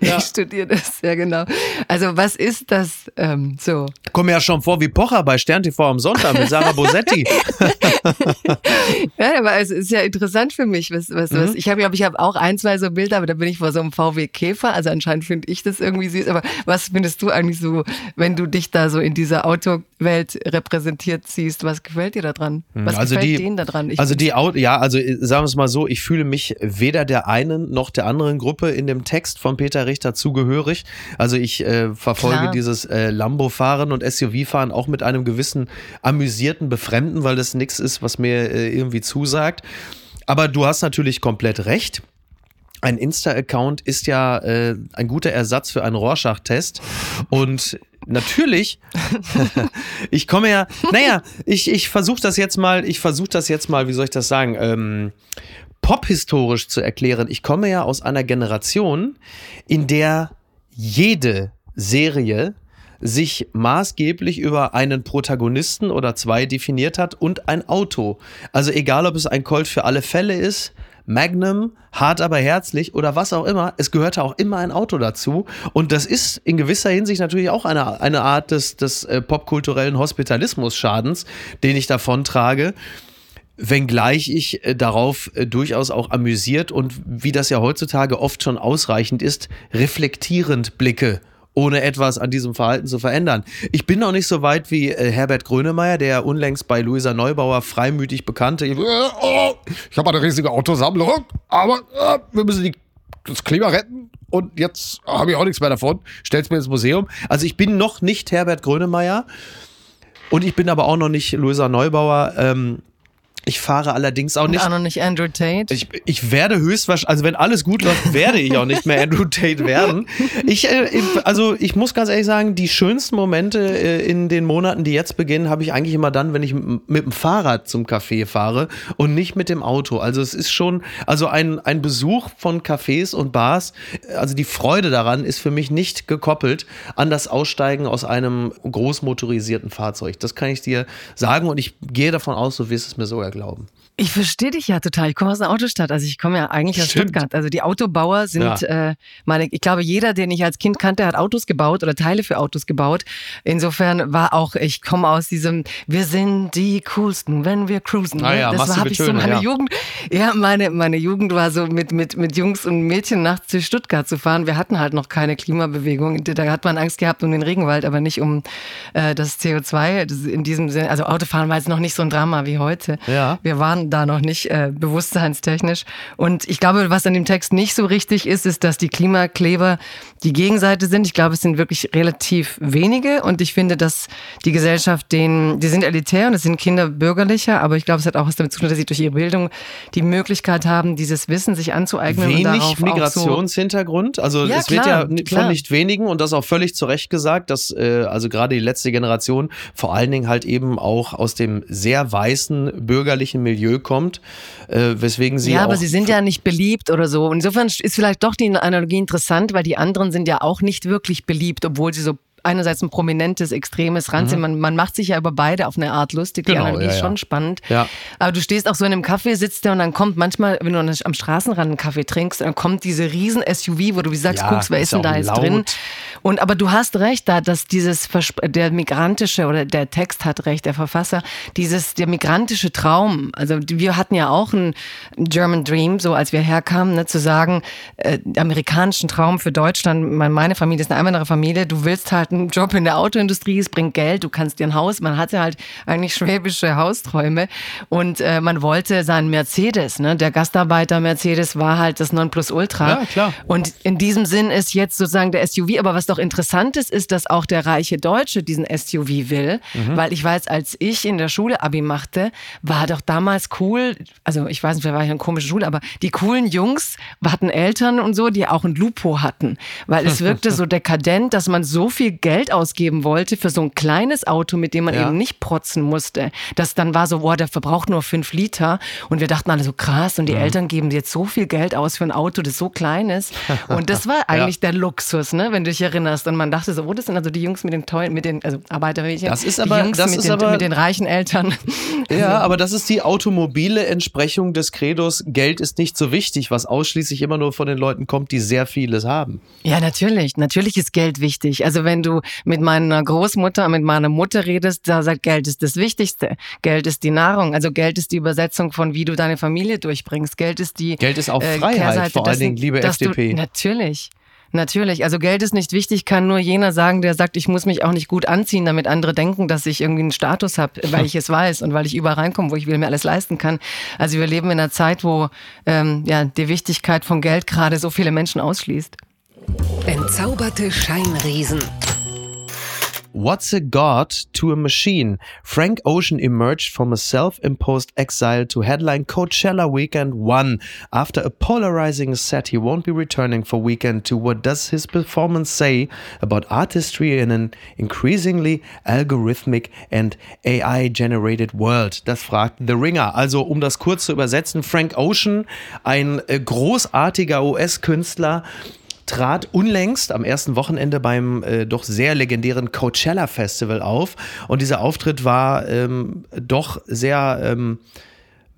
Ja. Ich studiere das, ja genau. Also was ist das ähm, so? komme ja schon vor wie Pocher bei Stern TV am Sonntag mit Sarah Bosetti. ja, aber es ist ja interessant für mich. Was, was, mhm. was. Ich habe, ich, habe auch ein, zwei so Bilder, aber da bin ich vor so einem VW Käfer. Also anscheinend finde ich das irgendwie süß. Aber was findest du eigentlich so, wenn du dich da so in dieser Autowelt repräsentiert siehst? Was gefällt dir da dran? Mhm. Was also gefällt die, denen da dran? Ich also die Auto, ja, also äh, sagen wir es mal so, ich fühle mich weder der einen noch der anderen Gruppe in dem Text von Peter Richter zugehörig. Also ich äh, verfolge Klar. dieses äh, Lambo-Fahren und SUV-Fahren auch mit einem gewissen amüsierten Befremden, weil das nichts ist, was mir äh, irgendwie zusagt. Aber du hast natürlich komplett recht. Ein Insta-Account ist ja äh, ein guter Ersatz für einen Rorschach-Test. Und natürlich, ich komme ja, naja, ich, ich versuche das jetzt mal, ich versuche das jetzt mal, wie soll ich das sagen, ähm, pophistorisch zu erklären. Ich komme ja aus einer Generation, in der jede Serie sich maßgeblich über einen Protagonisten oder zwei definiert hat und ein Auto. Also egal, ob es ein Colt für alle Fälle ist, Magnum, hart aber herzlich oder was auch immer, es gehörte auch immer ein Auto dazu. Und das ist in gewisser Hinsicht natürlich auch eine, eine Art des, des äh, popkulturellen Hospitalismus-Schadens, den ich davon trage wenngleich ich äh, darauf äh, durchaus auch amüsiert und wie das ja heutzutage oft schon ausreichend ist, reflektierend blicke ohne etwas an diesem Verhalten zu verändern. Ich bin noch nicht so weit wie äh, Herbert Grönemeyer, der unlängst bei Luisa Neubauer freimütig bekannte. Äh, oh, ich habe eine riesige Autosammlung, aber äh, wir müssen die, das Klima retten und jetzt habe ich auch nichts mehr davon. Stell's mir ins Museum. Also ich bin noch nicht Herbert Grönemeyer. Und ich bin aber auch noch nicht Luisa Neubauer. Ähm, ich fahre allerdings auch nicht. Und auch noch nicht Andrew Tate. Ich, ich werde höchstwahrscheinlich, also wenn alles gut läuft, werde ich auch nicht mehr Andrew Tate werden. Ich, äh, also ich muss ganz ehrlich sagen, die schönsten Momente äh, in den Monaten, die jetzt beginnen, habe ich eigentlich immer dann, wenn ich mit dem Fahrrad zum Café fahre und nicht mit dem Auto. Also es ist schon, also ein, ein Besuch von Cafés und Bars, also die Freude daran ist für mich nicht gekoppelt an das Aussteigen aus einem großmotorisierten Fahrzeug. Das kann ich dir sagen und ich gehe davon aus, so wirst es mir sogar glauben. Ich verstehe dich ja total. Ich komme aus einer Autostadt. Also ich komme ja eigentlich aus Stimmt. Stuttgart. Also die Autobauer sind ja. äh, meine, ich glaube, jeder, den ich als Kind kannte, hat Autos gebaut oder Teile für Autos gebaut. Insofern war auch, ich komme aus diesem, wir sind die coolsten, wenn wir cruisen. Ah, ja, das habe ich so meine ja. Jugend. Ja, meine, meine Jugend war so mit, mit, mit Jungs und Mädchen nachts zu Stuttgart zu fahren. Wir hatten halt noch keine Klimabewegung. Da hat man Angst gehabt um den Regenwald, aber nicht um äh, das CO2. Das in diesem Sinne, also Autofahren war jetzt noch nicht so ein Drama wie heute. Ja. Wir waren da noch nicht äh, bewusstseinstechnisch. Und ich glaube, was an dem Text nicht so richtig ist, ist, dass die Klimakleber die Gegenseite sind. Ich glaube, es sind wirklich relativ wenige und ich finde, dass die Gesellschaft denen, die sind elitär und es sind Kinder bürgerlicher, aber ich glaube, es hat auch was damit zu tun, dass sie durch ihre Bildung die Möglichkeit haben, dieses Wissen sich anzueignen. Wenig Migrationshintergrund. So also ja, es klar, wird ja klar. von nicht wenigen und das auch völlig zu Recht gesagt, dass äh, also gerade die letzte Generation vor allen Dingen halt eben auch aus dem sehr weißen bürgerlichen Milieu kommt, äh, weswegen sie ja, aber sie sind ja nicht beliebt oder so. Insofern ist vielleicht doch die Analogie interessant, weil die anderen sind ja auch nicht wirklich beliebt, obwohl sie so einerseits ein prominentes, extremes sind. Mhm. Man, man macht sich ja über beide auf eine Art lustig. Genau, die Analogie ja, ist schon spannend. Ja. Aber du stehst auch so in einem Kaffee, sitzt da und dann kommt manchmal, wenn du am Straßenrand einen Kaffee trinkst, dann kommt diese riesen SUV, wo du wie sagst, guckst, wer ist denn da jetzt laut. drin? Und aber du hast recht, da dass dieses der migrantische oder der Text hat recht, der Verfasser, dieses der migrantische Traum. Also wir hatten ja auch einen German Dream, so als wir herkamen, ne, zu sagen, äh, amerikanischen Traum für Deutschland. Meine Familie ist eine andere Familie. Du willst halt einen Job in der Autoindustrie, es bringt Geld, du kannst dir ein Haus. Man hatte halt eigentlich schwäbische Hausträume und äh, man wollte seinen Mercedes. Ne? Der Gastarbeiter Mercedes war halt das Nonplusultra. Ja, klar. Und in diesem Sinn ist jetzt sozusagen der SUV. Aber was doch interessant ist, ist, dass auch der reiche Deutsche diesen SUV will. Mhm. Weil ich weiß, als ich in der Schule Abi machte, war doch damals cool, also ich weiß nicht, vielleicht war ich eine komische Schule, aber die coolen Jungs hatten Eltern und so, die auch ein Lupo hatten. Weil es wirkte so dekadent, dass man so viel Geld ausgeben wollte für so ein kleines Auto, mit dem man ja. eben nicht protzen musste. Das dann war so, boah, der verbraucht nur fünf Liter. Und wir dachten alle so krass und die mhm. Eltern geben jetzt so viel Geld aus für ein Auto, das so klein ist. Und das war eigentlich ja. der Luxus, ne, wenn du dich erinnerst. Und man dachte so, oh, das sind also die Jungs mit den tollen, mit den, also Arbeitermädchen. Das ist aber, Jungs das mit, ist den, aber, mit den reichen Eltern. Ja, aber das ist die automobile Entsprechung des Credos, Geld ist nicht so wichtig, was ausschließlich immer nur von den Leuten kommt, die sehr vieles haben. Ja, natürlich. Natürlich ist Geld wichtig. Also wenn du mit meiner Großmutter, mit meiner Mutter redest, da sagt Geld ist das Wichtigste. Geld ist die Nahrung. Also Geld ist die Übersetzung von wie du deine Familie durchbringst. Geld ist die Geld ist auch äh, Freiheit, Kehrseite vor allen Dingen, liebe FDP. Du, natürlich. Natürlich, also Geld ist nicht wichtig, kann nur jener sagen, der sagt, ich muss mich auch nicht gut anziehen, damit andere denken, dass ich irgendwie einen Status habe, weil ich es weiß und weil ich überall reinkomme, wo ich will, mir alles leisten kann. Also wir leben in einer Zeit, wo ähm, ja, die Wichtigkeit von Geld gerade so viele Menschen ausschließt. Entzauberte Scheinriesen. What's a God to a Machine? Frank Ocean emerged from a self imposed exile to headline Coachella Weekend 1. After a polarizing set, he won't be returning for Weekend 2. What does his performance say about artistry in an increasingly algorithmic and AI generated world? Das fragt The Ringer. Also, um das kurz zu übersetzen, Frank Ocean, ein äh, großartiger US-Künstler, trat unlängst am ersten Wochenende beim äh, doch sehr legendären Coachella Festival auf. Und dieser Auftritt war ähm, doch sehr ähm,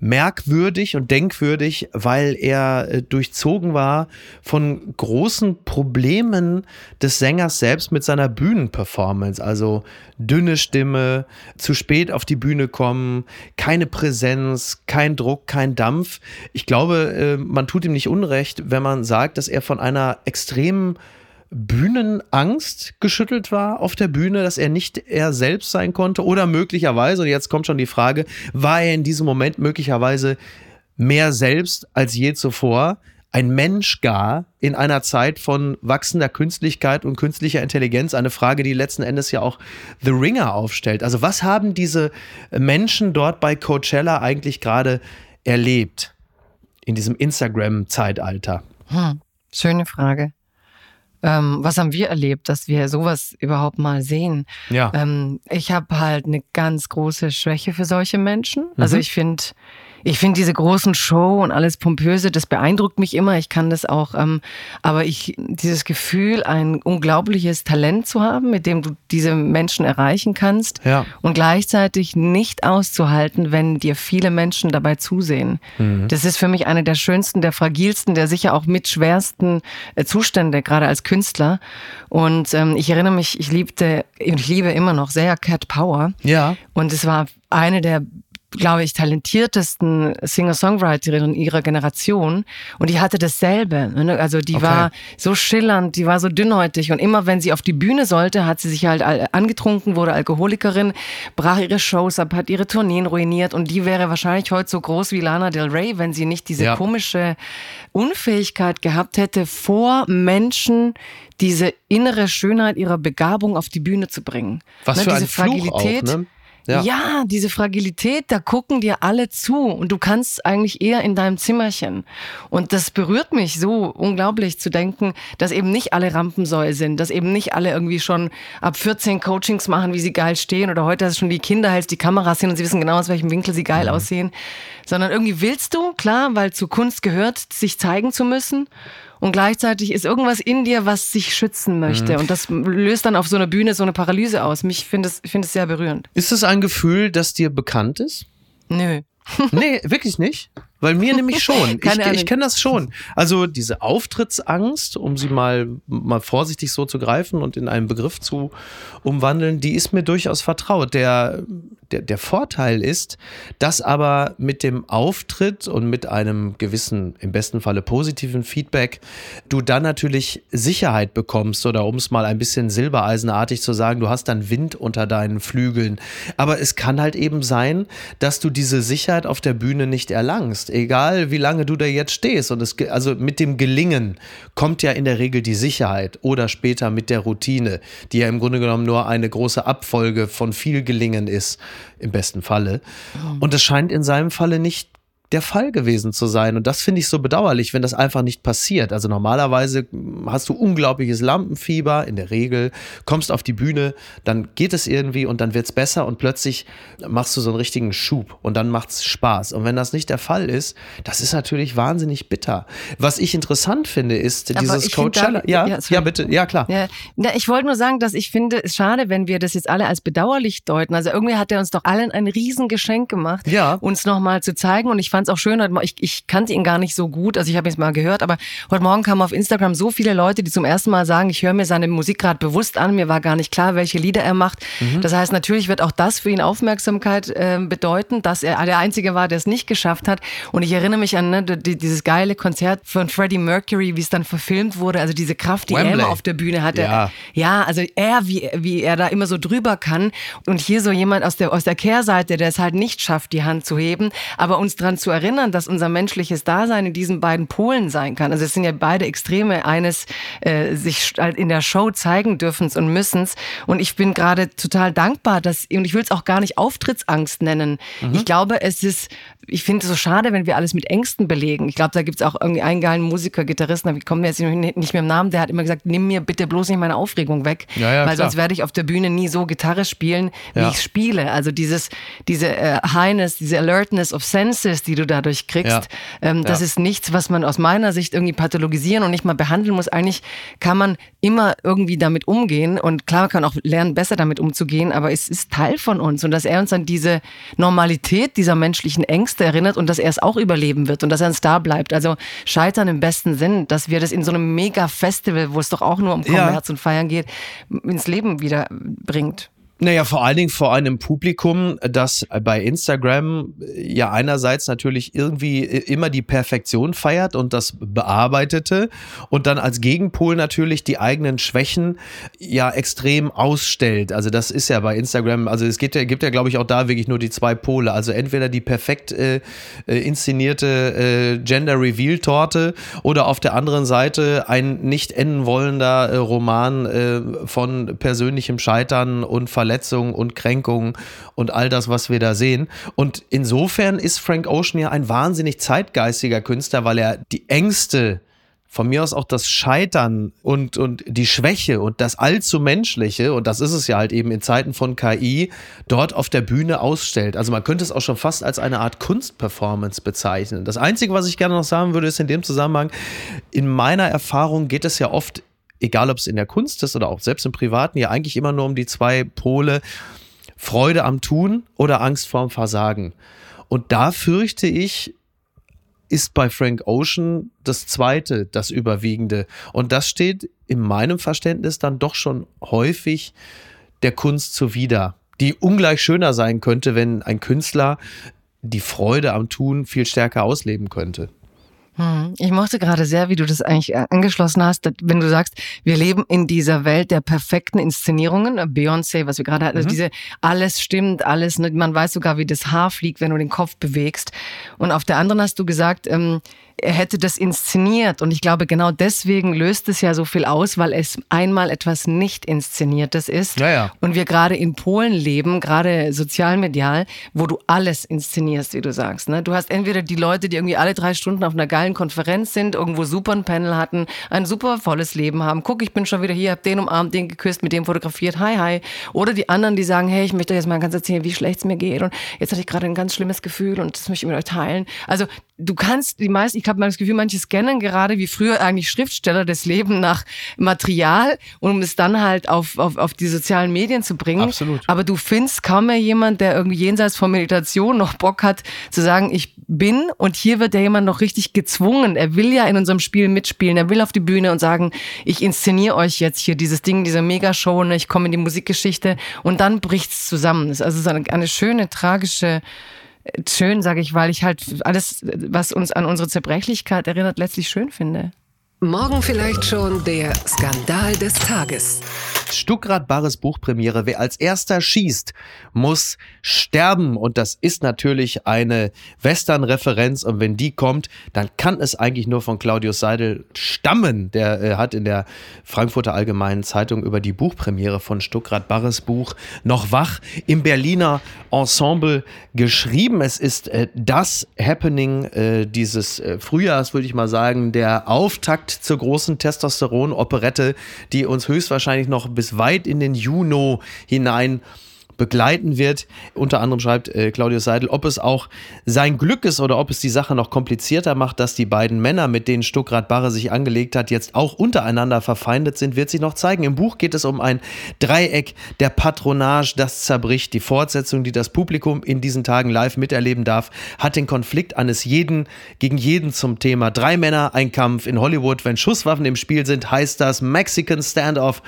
merkwürdig und denkwürdig, weil er äh, durchzogen war von großen Problemen des Sängers selbst mit seiner Bühnenperformance. Also dünne Stimme, zu spät auf die Bühne kommen, keine Präsenz, kein Druck, kein Dampf. Ich glaube, äh, man tut ihm nicht unrecht, wenn man sagt, dass er von einer extremen Bühnenangst geschüttelt war auf der Bühne, dass er nicht er selbst sein konnte oder möglicherweise, und jetzt kommt schon die Frage, war er in diesem Moment möglicherweise mehr selbst als je zuvor, ein Mensch gar in einer Zeit von wachsender Künstlichkeit und künstlicher Intelligenz, eine Frage, die letzten Endes ja auch The Ringer aufstellt. Also was haben diese Menschen dort bei Coachella eigentlich gerade erlebt in diesem Instagram-Zeitalter? Hm, schöne Frage. Ähm, was haben wir erlebt, dass wir sowas überhaupt mal sehen? Ja. Ähm, ich habe halt eine ganz große Schwäche für solche Menschen. Also mhm. Also ich finde, ich finde diese großen Show und alles pompöse, das beeindruckt mich immer. Ich kann das auch, ähm, aber ich dieses Gefühl, ein unglaubliches Talent zu haben, mit dem du diese Menschen erreichen kannst ja. und gleichzeitig nicht auszuhalten, wenn dir viele Menschen dabei zusehen. Mhm. Das ist für mich eine der schönsten, der fragilsten, der sicher auch mit schwersten äh, Zustände, gerade als Künstler. Und ähm, ich erinnere mich, ich liebte, ich liebe immer noch sehr Cat Power. Ja. Und es war eine der glaube ich, talentiertesten Singer-Songwriterin ihrer Generation. Und die hatte dasselbe. Ne? Also die okay. war so schillernd, die war so dünnhäutig. Und immer wenn sie auf die Bühne sollte, hat sie sich halt angetrunken, wurde Alkoholikerin, brach ihre Shows ab, hat ihre Tourneen ruiniert. Und die wäre wahrscheinlich heute so groß wie Lana Del Rey, wenn sie nicht diese ja. komische Unfähigkeit gehabt hätte, vor Menschen diese innere Schönheit ihrer Begabung auf die Bühne zu bringen. Was ne? für diese ein Fragilität. Auch, ne? Ja. ja. diese Fragilität, da gucken dir alle zu und du kannst eigentlich eher in deinem Zimmerchen. Und das berührt mich so unglaublich zu denken, dass eben nicht alle Rampensäue sind, dass eben nicht alle irgendwie schon ab 14 Coachings machen, wie sie geil stehen oder heute, dass schon die Kinder hältst, die Kameras sind und sie wissen genau, aus welchem Winkel sie geil mhm. aussehen, sondern irgendwie willst du, klar, weil zu Kunst gehört, sich zeigen zu müssen und gleichzeitig ist irgendwas in dir, was sich schützen möchte. Mhm. Und das löst dann auf so einer Bühne so eine Paralyse aus. Mich finde es, finde es sehr berührend. Ist es ein Gefühl, das dir bekannt ist? Nö. nee, wirklich nicht. Weil mir nämlich schon. ich ich kenne das schon. Also diese Auftrittsangst, um sie mal, mal vorsichtig so zu greifen und in einen Begriff zu umwandeln, die ist mir durchaus vertraut. Der, der, der Vorteil ist, dass aber mit dem Auftritt und mit einem gewissen, im besten Falle positiven Feedback, du dann natürlich Sicherheit bekommst oder um es mal ein bisschen silbereisenartig zu sagen, du hast dann Wind unter deinen Flügeln. Aber es kann halt eben sein, dass du diese Sicherheit auf der Bühne nicht erlangst egal wie lange du da jetzt stehst. Und es, also mit dem Gelingen kommt ja in der Regel die Sicherheit oder später mit der Routine, die ja im Grunde genommen nur eine große Abfolge von viel Gelingen ist, im besten Falle. Und es scheint in seinem Falle nicht der Fall gewesen zu sein. Und das finde ich so bedauerlich, wenn das einfach nicht passiert. Also normalerweise hast du unglaubliches Lampenfieber in der Regel, kommst auf die Bühne, dann geht es irgendwie und dann wird es besser und plötzlich machst du so einen richtigen Schub und dann macht es Spaß. Und wenn das nicht der Fall ist, das ist natürlich wahnsinnig bitter. Was ich interessant finde, ist Aber dieses Coachella. Ja, ja, ja, bitte, ja klar. Ja. Na, ich wollte nur sagen, dass ich finde, es schade, wenn wir das jetzt alle als bedauerlich deuten. Also irgendwie hat er uns doch allen ein Riesengeschenk gemacht, ja. uns nochmal zu zeigen. Und ich fand fand es auch schön, ich, ich kannte ihn gar nicht so gut, also ich habe ihn mal gehört, aber heute Morgen kamen auf Instagram so viele Leute, die zum ersten Mal sagen, ich höre mir seine Musik gerade bewusst an, mir war gar nicht klar, welche Lieder er macht. Mhm. Das heißt, natürlich wird auch das für ihn Aufmerksamkeit äh, bedeuten, dass er der Einzige war, der es nicht geschafft hat. Und ich erinnere mich an ne, dieses geile Konzert von Freddie Mercury, wie es dann verfilmt wurde, also diese Kraft, die Wembley. er immer auf der Bühne hatte. Ja, ja also er, wie, wie er da immer so drüber kann und hier so jemand aus der, aus der Kehrseite, der es halt nicht schafft, die Hand zu heben, aber uns daran zu erinnern, dass unser menschliches Dasein in diesen beiden Polen sein kann. Also es sind ja beide Extreme eines äh, sich halt in der Show zeigen dürfens und müssens. Und ich bin gerade total dankbar, dass, und ich will es auch gar nicht Auftrittsangst nennen. Mhm. Ich glaube, es ist, ich finde es so schade, wenn wir alles mit Ängsten belegen. Ich glaube, da gibt es auch irgendwie einen geilen Musiker, Gitarristen, ich komme jetzt nicht mehr im Namen, der hat immer gesagt, nimm mir bitte bloß nicht meine Aufregung weg. Ja, ja, weil klar. sonst werde ich auf der Bühne nie so Gitarre spielen, wie ja. ich spiele. Also dieses, diese äh, Highness, diese Alertness of Senses, die du dadurch kriegst, ähm, das ist nichts, was man aus meiner Sicht irgendwie pathologisieren und nicht mal behandeln muss. Eigentlich kann man immer irgendwie damit umgehen und klar kann auch lernen, besser damit umzugehen, aber es ist Teil von uns und dass er uns an diese Normalität dieser menschlichen Ängste erinnert und dass er es auch überleben wird und dass er ein Star bleibt. Also Scheitern im besten Sinn, dass wir das in so einem Mega-Festival, wo es doch auch nur um Kommerz ja. und Feiern geht, ins Leben wieder bringt. Naja, vor allen Dingen vor einem Publikum, das bei Instagram ja einerseits natürlich irgendwie immer die Perfektion feiert und das Bearbeitete und dann als Gegenpol natürlich die eigenen Schwächen ja extrem ausstellt. Also das ist ja bei Instagram, also es gibt ja, gibt ja glaube ich auch da wirklich nur die zwei Pole. Also entweder die perfekt äh, äh inszenierte äh, Gender Reveal Torte oder auf der anderen Seite ein nicht enden wollender äh, Roman äh, von persönlichem Scheitern und Verletzungen Verletzungen und Kränkungen und all das, was wir da sehen. Und insofern ist Frank Ocean ja ein wahnsinnig zeitgeistiger Künstler, weil er die Ängste von mir aus auch das Scheitern und, und die Schwäche und das allzu Menschliche, und das ist es ja halt eben in Zeiten von KI, dort auf der Bühne ausstellt. Also man könnte es auch schon fast als eine Art Kunstperformance bezeichnen. Das Einzige, was ich gerne noch sagen würde, ist in dem Zusammenhang, in meiner Erfahrung geht es ja oft egal ob es in der Kunst ist oder auch selbst im Privaten, ja eigentlich immer nur um die zwei Pole Freude am Tun oder Angst vorm Versagen. Und da fürchte ich, ist bei Frank Ocean das zweite, das überwiegende. Und das steht in meinem Verständnis dann doch schon häufig der Kunst zuwider, die ungleich schöner sein könnte, wenn ein Künstler die Freude am Tun viel stärker ausleben könnte. Hm. Ich mochte gerade sehr, wie du das eigentlich äh, angeschlossen hast, wenn du sagst, wir leben in dieser Welt der perfekten Inszenierungen. Beyoncé, was wir gerade hatten, also mhm. diese alles stimmt, alles, ne, man weiß sogar, wie das Haar fliegt, wenn du den Kopf bewegst. Und auf der anderen hast du gesagt, ähm, er hätte das inszeniert. Und ich glaube, genau deswegen löst es ja so viel aus, weil es einmal etwas nicht Inszeniertes ist. Ja, ja. Und wir gerade in Polen leben, gerade sozialmedial, wo du alles inszenierst, wie du sagst. Ne? Du hast entweder die Leute, die irgendwie alle drei Stunden auf einer geilen Konferenz sind, irgendwo super ein Panel hatten, ein super volles Leben haben. Guck, ich bin schon wieder hier, hab den umarmt, den geküsst, mit dem fotografiert, hi, hi. Oder die anderen, die sagen, hey, ich möchte jetzt mal ganz erzählen, wie schlecht es mir geht. Und jetzt hatte ich gerade ein ganz schlimmes Gefühl und das möchte ich mit euch teilen. Also du kannst die meisten, ich habe mal das Gefühl, manche scannen gerade wie früher eigentlich Schriftsteller das Leben nach Material, um es dann halt auf, auf, auf die sozialen Medien zu bringen. Absolut. Aber du findest kaum mehr jemand, der irgendwie jenseits von Meditation noch Bock hat, zu sagen, ich bin und hier wird ja jemand noch richtig gezwungen. Er will ja in unserem Spiel mitspielen, er will auf die Bühne und sagen, ich inszeniere euch jetzt hier dieses Ding, diese Megashow, ne? ich komme in die Musikgeschichte und dann bricht's zusammen. Das ist also eine, eine schöne, tragische schön, sage ich, weil ich halt alles, was uns an unsere Zerbrechlichkeit erinnert, letztlich schön finde. Morgen vielleicht schon der Skandal des Tages. Stuckrad Barres Buchpremiere. Wer als erster schießt, muss sterben. Und das ist natürlich eine Western-Referenz. Und wenn die kommt, dann kann es eigentlich nur von Claudius Seidel stammen. Der äh, hat in der Frankfurter Allgemeinen Zeitung über die Buchpremiere von Stuckrad Barres Buch noch wach im Berliner Ensemble geschrieben. Es ist äh, das Happening äh, dieses äh, Frühjahrs, würde ich mal sagen, der Auftakt zur großen Testosteron-Operette, die uns höchstwahrscheinlich noch bis weit in den Juni hinein begleiten wird. Unter anderem schreibt äh, Claudius Seidel, ob es auch sein Glück ist oder ob es die Sache noch komplizierter macht, dass die beiden Männer, mit denen Stuckrad Barre sich angelegt hat, jetzt auch untereinander verfeindet sind, wird sich noch zeigen. Im Buch geht es um ein Dreieck der Patronage, das zerbricht. Die Fortsetzung, die das Publikum in diesen Tagen live miterleben darf, hat den Konflikt eines jeden gegen jeden zum Thema. Drei Männer, ein Kampf in Hollywood. Wenn Schusswaffen im Spiel sind, heißt das Mexican Standoff.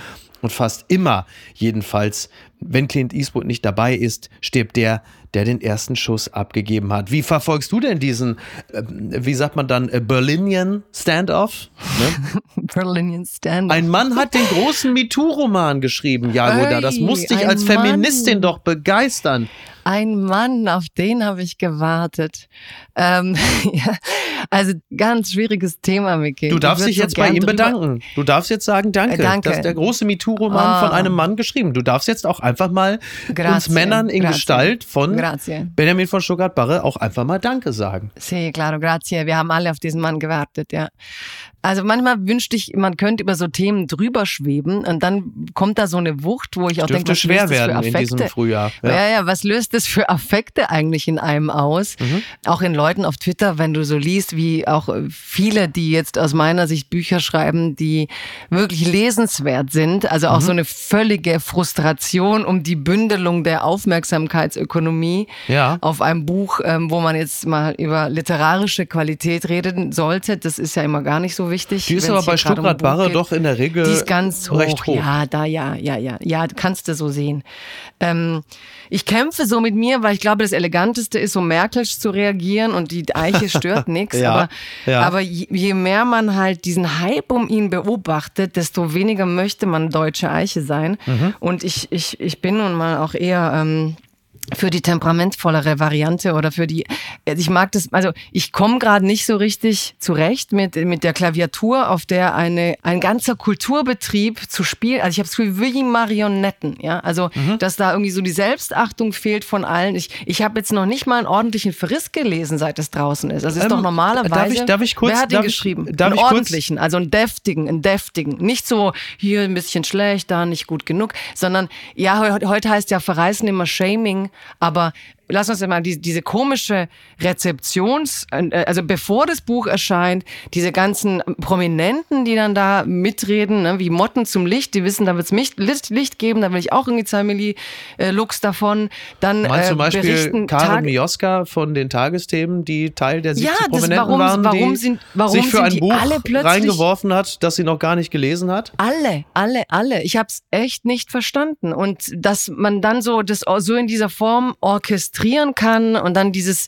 Und fast immer, jedenfalls, wenn Clint Eastwood nicht dabei ist, stirbt der, der den ersten Schuss abgegeben hat. Wie verfolgst du denn diesen, äh, wie sagt man dann, äh, Berlinian Standoff? Ne? Berlinian Standoff. Ein Mann hat den großen MeToo-Roman geschrieben, Jagoda. Das muss dich als Feministin Mann. doch begeistern. Ein Mann, auf den habe ich gewartet. Ähm, ja, also ganz schwieriges Thema, Micky. Du darfst dich jetzt bei ihm bedanken. Du darfst jetzt sagen, danke. Äh, danke. Das ist der große MeToo-Roman oh. von einem Mann geschrieben. Du darfst jetzt auch einfach mal Grazie. uns Männern in grazie. Gestalt von grazie. Benjamin von Stuttgart-Barre auch einfach mal Danke sagen. Sí, claro, grazie. Wir haben alle auf diesen Mann gewartet, ja. Also manchmal wünschte ich, man könnte über so Themen drüber schweben und dann kommt da so eine Wucht, wo ich auch denke, was schwer werden in diesem Frühjahr. Ja. ja. ja, was löst das für Affekte eigentlich in einem aus? Mhm. Auch in Leuten auf Twitter, wenn du so liest, wie auch viele, die jetzt aus meiner Sicht Bücher schreiben, die wirklich lesenswert sind. Also auch mhm. so eine völlige Frustration um die Bündelung der Aufmerksamkeitsökonomie ja. auf einem Buch, ähm, wo man jetzt mal über literarische Qualität reden sollte. Das ist ja immer gar nicht so wichtig. Die ist aber bei Stuttgart-Barre um doch in der Regel Die ist ganz hoch. recht hoch. Ja, da, ja, ja, ja. Ja, kannst du so sehen. Ähm, ich kämpfe so mit mir, weil ich glaube, das Eleganteste ist, so merkelsch zu reagieren und die Eiche stört nichts. ja, aber, ja. aber je mehr man halt diesen Hype um ihn beobachtet, desto weniger möchte man deutsche Eiche sein. Mhm. Und ich, ich, ich bin nun mal auch eher... Ähm, für die temperamentvollere Variante oder für die, ich mag das, also ich komme gerade nicht so richtig zurecht mit, mit der Klaviatur, auf der eine, ein ganzer Kulturbetrieb zu spielen, also ich habe es wie Marionetten, ja, also mhm. dass da irgendwie so die Selbstachtung fehlt von allen. Ich, ich habe jetzt noch nicht mal einen ordentlichen Verriss gelesen, seit es draußen ist. Also es ist ähm, doch normalerweise, darf ich, darf ich kurz, wer hat den geschrieben? Darf einen ich ordentlichen, kurz? also einen deftigen, einen deftigen, nicht so hier ein bisschen schlecht, da nicht gut genug, sondern ja, heute heißt ja Verreißen immer Shaming, aber lass uns mal die, diese komische Rezeptions, äh, also bevor das Buch erscheint, diese ganzen Prominenten, die dann da mitreden, ne, wie Motten zum Licht, die wissen, da wird es Licht, Licht geben, da will ich auch irgendwie zwei Milli äh, Lux davon. Dann Meinst äh, zum Beispiel Karin Mioska von den Tagesthemen, die Teil der 70 ja, Prominenten warum, waren, warum die sind, warum sich für ein Buch reingeworfen hat, das sie noch gar nicht gelesen hat? Alle, alle, alle. Ich habe es echt nicht verstanden. Und dass man dann so das so in dieser Form orchestrieren kann und dann dieses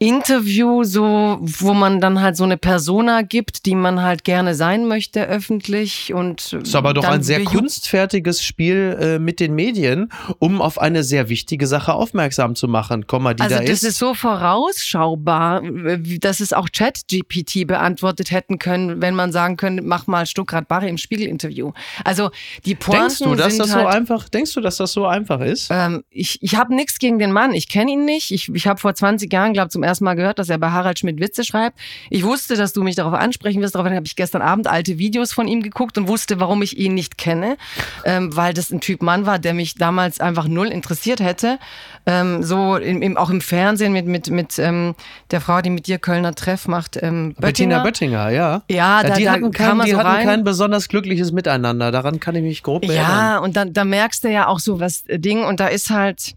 Interview, so, wo man dann halt so eine Persona gibt, die man halt gerne sein möchte öffentlich und. Das ist aber doch ein sehr kunstfertiges Spiel äh, mit den Medien, um auf eine sehr wichtige Sache aufmerksam zu machen, Komma, die also da ist. Das ist so vorausschaubar, dass es auch Chat-GPT beantwortet hätten können, wenn man sagen könnte, mach mal Stuckrad Barre im Spiegel-Interview. Also die Pointen Denkst du, dass das halt, so einfach, denkst du, dass das so einfach ist? Ähm, ich ich habe nichts gegen den Mann. Ich kenne ihn nicht. Ich, ich habe vor 20 Jahren, glaube zum ersten Mal gehört, dass er bei Harald Schmidt Witze schreibt. Ich wusste, dass du mich darauf ansprechen wirst. Daraufhin habe ich gestern Abend alte Videos von ihm geguckt und wusste, warum ich ihn nicht kenne, ähm, weil das ein Typ Mann war, der mich damals einfach null interessiert hätte. Ähm, so im, im, auch im Fernsehen mit, mit, mit ähm, der Frau, die mit dir Kölner Treff macht, ähm, Bettina Böttinger, ja. Ja, da, die da hatten, kein, die so hatten kein besonders glückliches Miteinander. Daran kann ich mich grob erinnern. Ja, und dann da merkst du ja auch so was äh, Ding und da ist halt,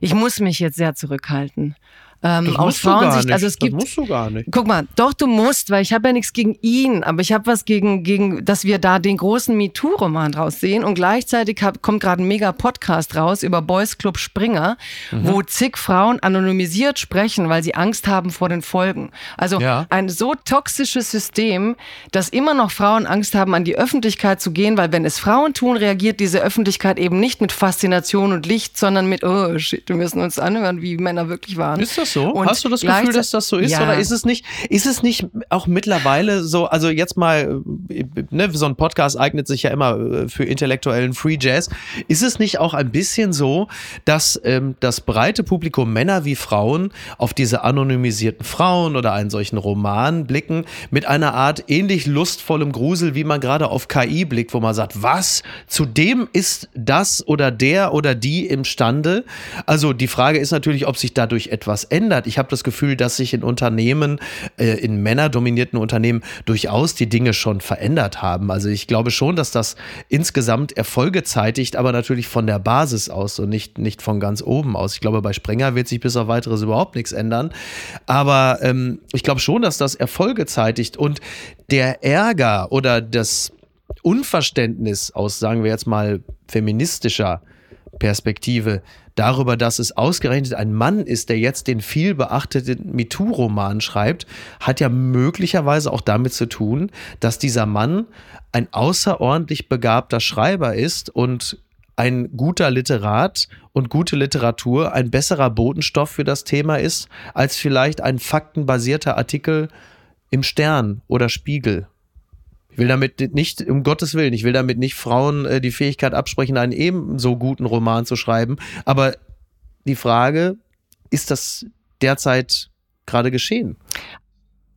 ich muss mich jetzt sehr zurückhalten. Ähm, aus Frauensicht. Also es gibt. Das musst du gar nicht. Guck mal, doch du musst, weil ich habe ja nichts gegen ihn, aber ich habe was gegen, gegen, dass wir da den großen MeToo-Roman draus sehen und gleichzeitig hab, kommt gerade ein mega Podcast raus über Boys Club Springer, mhm. wo zig Frauen anonymisiert sprechen, weil sie Angst haben vor den Folgen. Also ja. ein so toxisches System, dass immer noch Frauen Angst haben, an die Öffentlichkeit zu gehen, weil wenn es Frauen tun, reagiert diese Öffentlichkeit eben nicht mit Faszination und Licht, sondern mit, oh shit, wir müssen uns anhören, wie Männer wirklich waren. Ist das das so? Und Hast du das Gefühl, dass das so ist? Ja. Oder ist es nicht, ist es nicht auch mittlerweile so, also jetzt mal, ne, so ein Podcast eignet sich ja immer äh, für intellektuellen Free Jazz. Ist es nicht auch ein bisschen so, dass ähm, das breite Publikum, Männer wie Frauen, auf diese anonymisierten Frauen oder einen solchen Roman blicken, mit einer Art ähnlich lustvollem Grusel, wie man gerade auf KI blickt, wo man sagt, was? Zudem ist das oder der oder die imstande? Also die Frage ist natürlich, ob sich dadurch etwas ändert. Ich habe das Gefühl, dass sich in Unternehmen, äh, in männerdominierten Unternehmen durchaus die Dinge schon verändert haben. Also ich glaube schon, dass das insgesamt Erfolge zeitigt, aber natürlich von der Basis aus und nicht, nicht von ganz oben aus. Ich glaube, bei Sprenger wird sich bis auf weiteres überhaupt nichts ändern. Aber ähm, ich glaube schon, dass das Erfolge zeitigt und der Ärger oder das Unverständnis aus, sagen wir jetzt mal, feministischer Perspektive darüber, dass es ausgerechnet ein Mann ist, der jetzt den viel beachteten MeToo-Roman schreibt, hat ja möglicherweise auch damit zu tun, dass dieser Mann ein außerordentlich begabter Schreiber ist und ein guter Literat und gute Literatur ein besserer Botenstoff für das Thema ist, als vielleicht ein faktenbasierter Artikel im Stern oder Spiegel. Ich will damit nicht, um Gottes Willen, ich will damit nicht Frauen äh, die Fähigkeit absprechen, einen ebenso guten Roman zu schreiben. Aber die Frage, ist das derzeit gerade geschehen?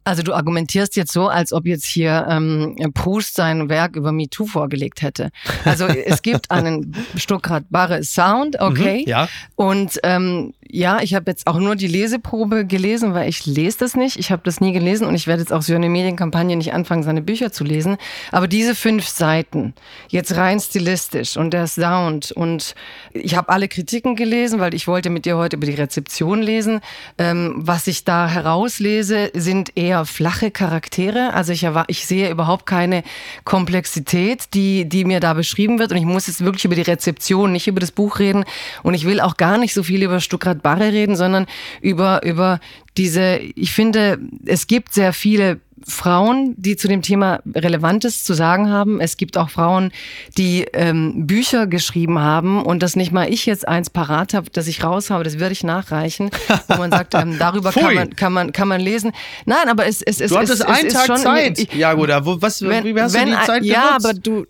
Also du argumentierst jetzt so, als ob jetzt hier ähm, Proust sein Werk über MeToo vorgelegt hätte. Also es gibt einen Stuttgart Barre Sound, okay. Mhm, ja. Und ähm, ja, ich habe jetzt auch nur die Leseprobe gelesen, weil ich lese das nicht. Ich habe das nie gelesen und ich werde jetzt auch so eine Medienkampagne nicht anfangen, seine Bücher zu lesen. Aber diese fünf Seiten, jetzt rein stilistisch und der Sound und ich habe alle Kritiken gelesen, weil ich wollte mit dir heute über die Rezeption lesen. Ähm, was ich da herauslese, sind eher flache Charaktere. Also ich, ich sehe überhaupt keine Komplexität, die, die mir da beschrieben wird. Und ich muss jetzt wirklich über die Rezeption, nicht über das Buch reden. Und ich will auch gar nicht so viel über Stuttgart Barre reden, sondern über, über diese, ich finde, es gibt sehr viele Frauen, die zu dem Thema Relevantes zu sagen haben. Es gibt auch Frauen, die ähm, Bücher geschrieben haben und das nicht mal ich jetzt eins parat habe, das ich raus habe, das werde ich nachreichen, wo man sagt, ähm, darüber kann man, kann, man, kann man lesen. Nein, aber es, es, es, du hattest es, einen Tag schon, Zeit. Ich, ja gut, was, wenn, wie hast wenn, du die Zeit Ja, aber du,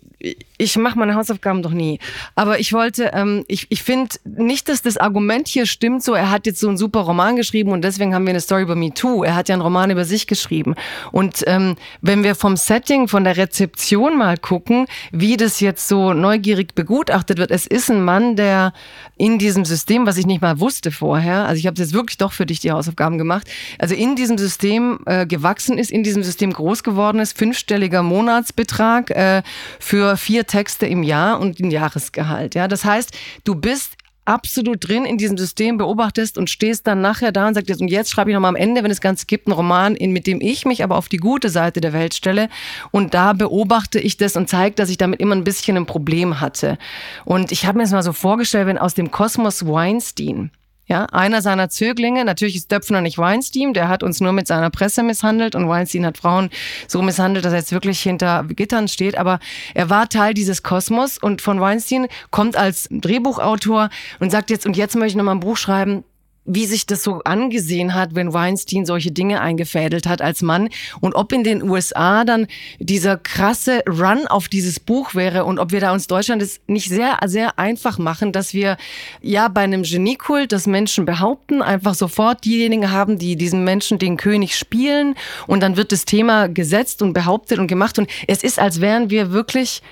ich mache meine Hausaufgaben doch nie. Aber ich wollte, ähm, ich, ich finde nicht, dass das Argument hier stimmt, so er hat jetzt so einen super Roman geschrieben und deswegen haben wir eine Story über Me Too. Er hat ja einen Roman über sich geschrieben. Und ähm, wenn wir vom Setting, von der Rezeption mal gucken, wie das jetzt so neugierig begutachtet wird, es ist ein Mann, der in diesem System, was ich nicht mal wusste vorher, also ich habe jetzt wirklich doch für dich die Hausaufgaben gemacht, also in diesem System äh, gewachsen ist, in diesem System groß geworden ist, fünfstelliger Monatsbetrag äh, für vier Texte im Jahr und ein Jahresgehalt. Ja, das heißt, du bist absolut drin in diesem System beobachtest und stehst dann nachher da und sagst jetzt, und jetzt schreibe ich nochmal am Ende, wenn es ganz gibt, einen Roman, in, mit dem ich mich aber auf die gute Seite der Welt stelle. Und da beobachte ich das und zeige, dass ich damit immer ein bisschen ein Problem hatte. Und ich habe mir das mal so vorgestellt, wenn aus dem Kosmos Weinstein, ja, einer seiner Zöglinge, natürlich ist Döpfner nicht Weinstein, der hat uns nur mit seiner Presse misshandelt und Weinstein hat Frauen so misshandelt, dass er jetzt wirklich hinter Gittern steht, aber er war Teil dieses Kosmos und von Weinstein kommt als Drehbuchautor und sagt jetzt, und jetzt möchte ich nochmal ein Buch schreiben, wie sich das so angesehen hat, wenn Weinstein solche Dinge eingefädelt hat als Mann und ob in den USA dann dieser krasse Run auf dieses Buch wäre und ob wir da uns Deutschland es nicht sehr, sehr einfach machen, dass wir ja bei einem Geniekult das Menschen behaupten, einfach sofort diejenigen haben, die diesen Menschen den König spielen und dann wird das Thema gesetzt und behauptet und gemacht und es ist, als wären wir wirklich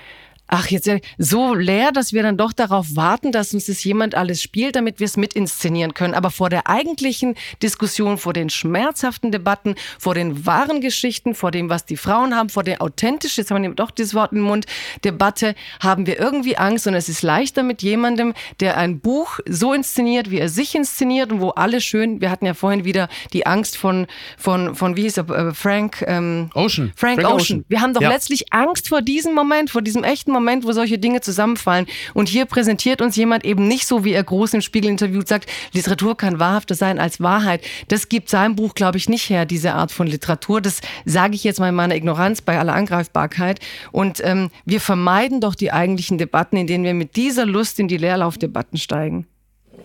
ach, jetzt so leer, dass wir dann doch darauf warten, dass uns das jemand alles spielt, damit wir es mit inszenieren können. Aber vor der eigentlichen Diskussion, vor den schmerzhaften Debatten, vor den wahren Geschichten, vor dem, was die Frauen haben, vor der authentischen, jetzt haben wir doch dieses Wort im Mund, Debatte, haben wir irgendwie Angst. Und es ist leichter mit jemandem, der ein Buch so inszeniert, wie er sich inszeniert und wo alle schön, wir hatten ja vorhin wieder die Angst von, von, von wie hieß er, äh, Frank ähm, Ocean. Frank, Frank Ocean. Ocean. Wir haben doch ja. letztlich Angst vor diesem Moment, vor diesem echten Moment Moment, wo solche Dinge zusammenfallen. Und hier präsentiert uns jemand eben nicht so, wie er groß im Spiegel-Interview sagt, Literatur kann wahrhafter sein als Wahrheit. Das gibt sein Buch, glaube ich, nicht her, diese Art von Literatur. Das sage ich jetzt mal in meiner Ignoranz bei aller Angreifbarkeit. Und ähm, wir vermeiden doch die eigentlichen Debatten, in denen wir mit dieser Lust in die Leerlaufdebatten steigen.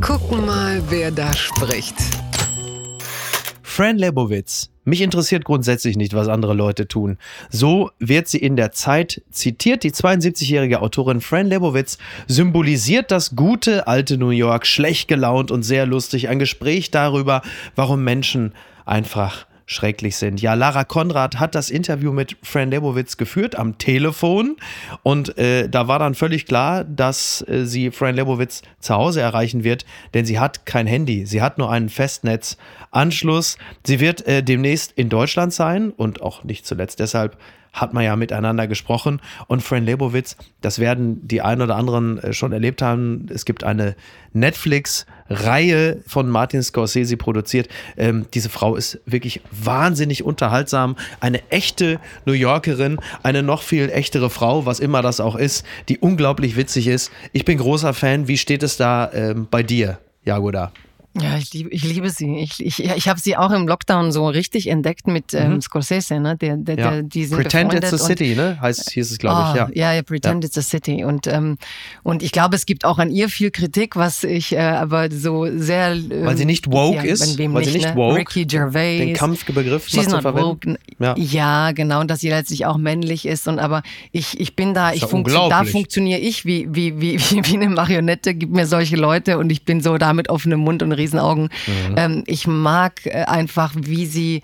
Gucken mal, wer da spricht. Fran Lebowitz. Mich interessiert grundsätzlich nicht, was andere Leute tun. So wird sie in der Zeit zitiert. Die 72-jährige Autorin Fran Lebowitz symbolisiert das gute alte New York, schlecht gelaunt und sehr lustig. Ein Gespräch darüber, warum Menschen einfach schrecklich sind. Ja, Lara Konrad hat das Interview mit Fran Lebowitz geführt am Telefon und äh, da war dann völlig klar, dass äh, sie Fran Lebowitz zu Hause erreichen wird, denn sie hat kein Handy, sie hat nur einen Festnetzanschluss. Sie wird äh, demnächst in Deutschland sein und auch nicht zuletzt deshalb hat man ja miteinander gesprochen. Und Fran Lebowitz, das werden die ein oder anderen äh, schon erlebt haben. Es gibt eine Netflix-Reihe von Martin Scorsese produziert. Ähm, diese Frau ist wirklich wahnsinnig unterhaltsam. Eine echte New Yorkerin, eine noch viel echtere Frau, was immer das auch ist, die unglaublich witzig ist. Ich bin großer Fan. Wie steht es da ähm, bei dir, Jagoda? Ja, ich liebe, ich liebe sie. Ich, ich, ich habe sie auch im Lockdown so richtig entdeckt mit ähm, mhm. Scorsese, ne? Der, der, ja. der, die sind Pretend it's a City, ne? Heißt, hieß es, glaube oh, ich, ja. Ja, ja, Pretend ja. it's a City. Und, ähm, und ich glaube, es gibt auch an ihr viel Kritik, was ich äh, aber so sehr. Ähm, weil sie nicht woke ist, weil nicht, sie nicht ne? woke Ricky Gervais. Den Kampfbegriff She's not woke. Ja. genau. Und dass sie letztlich auch männlich ist. Und aber ich, ich bin da, ich funktio da funktioniere ich wie, wie, wie, wie eine Marionette, gib mir solche Leute und ich bin so da mit offenem Mund und Riesenaugen. Mhm. Ähm, ich mag äh, einfach, wie sie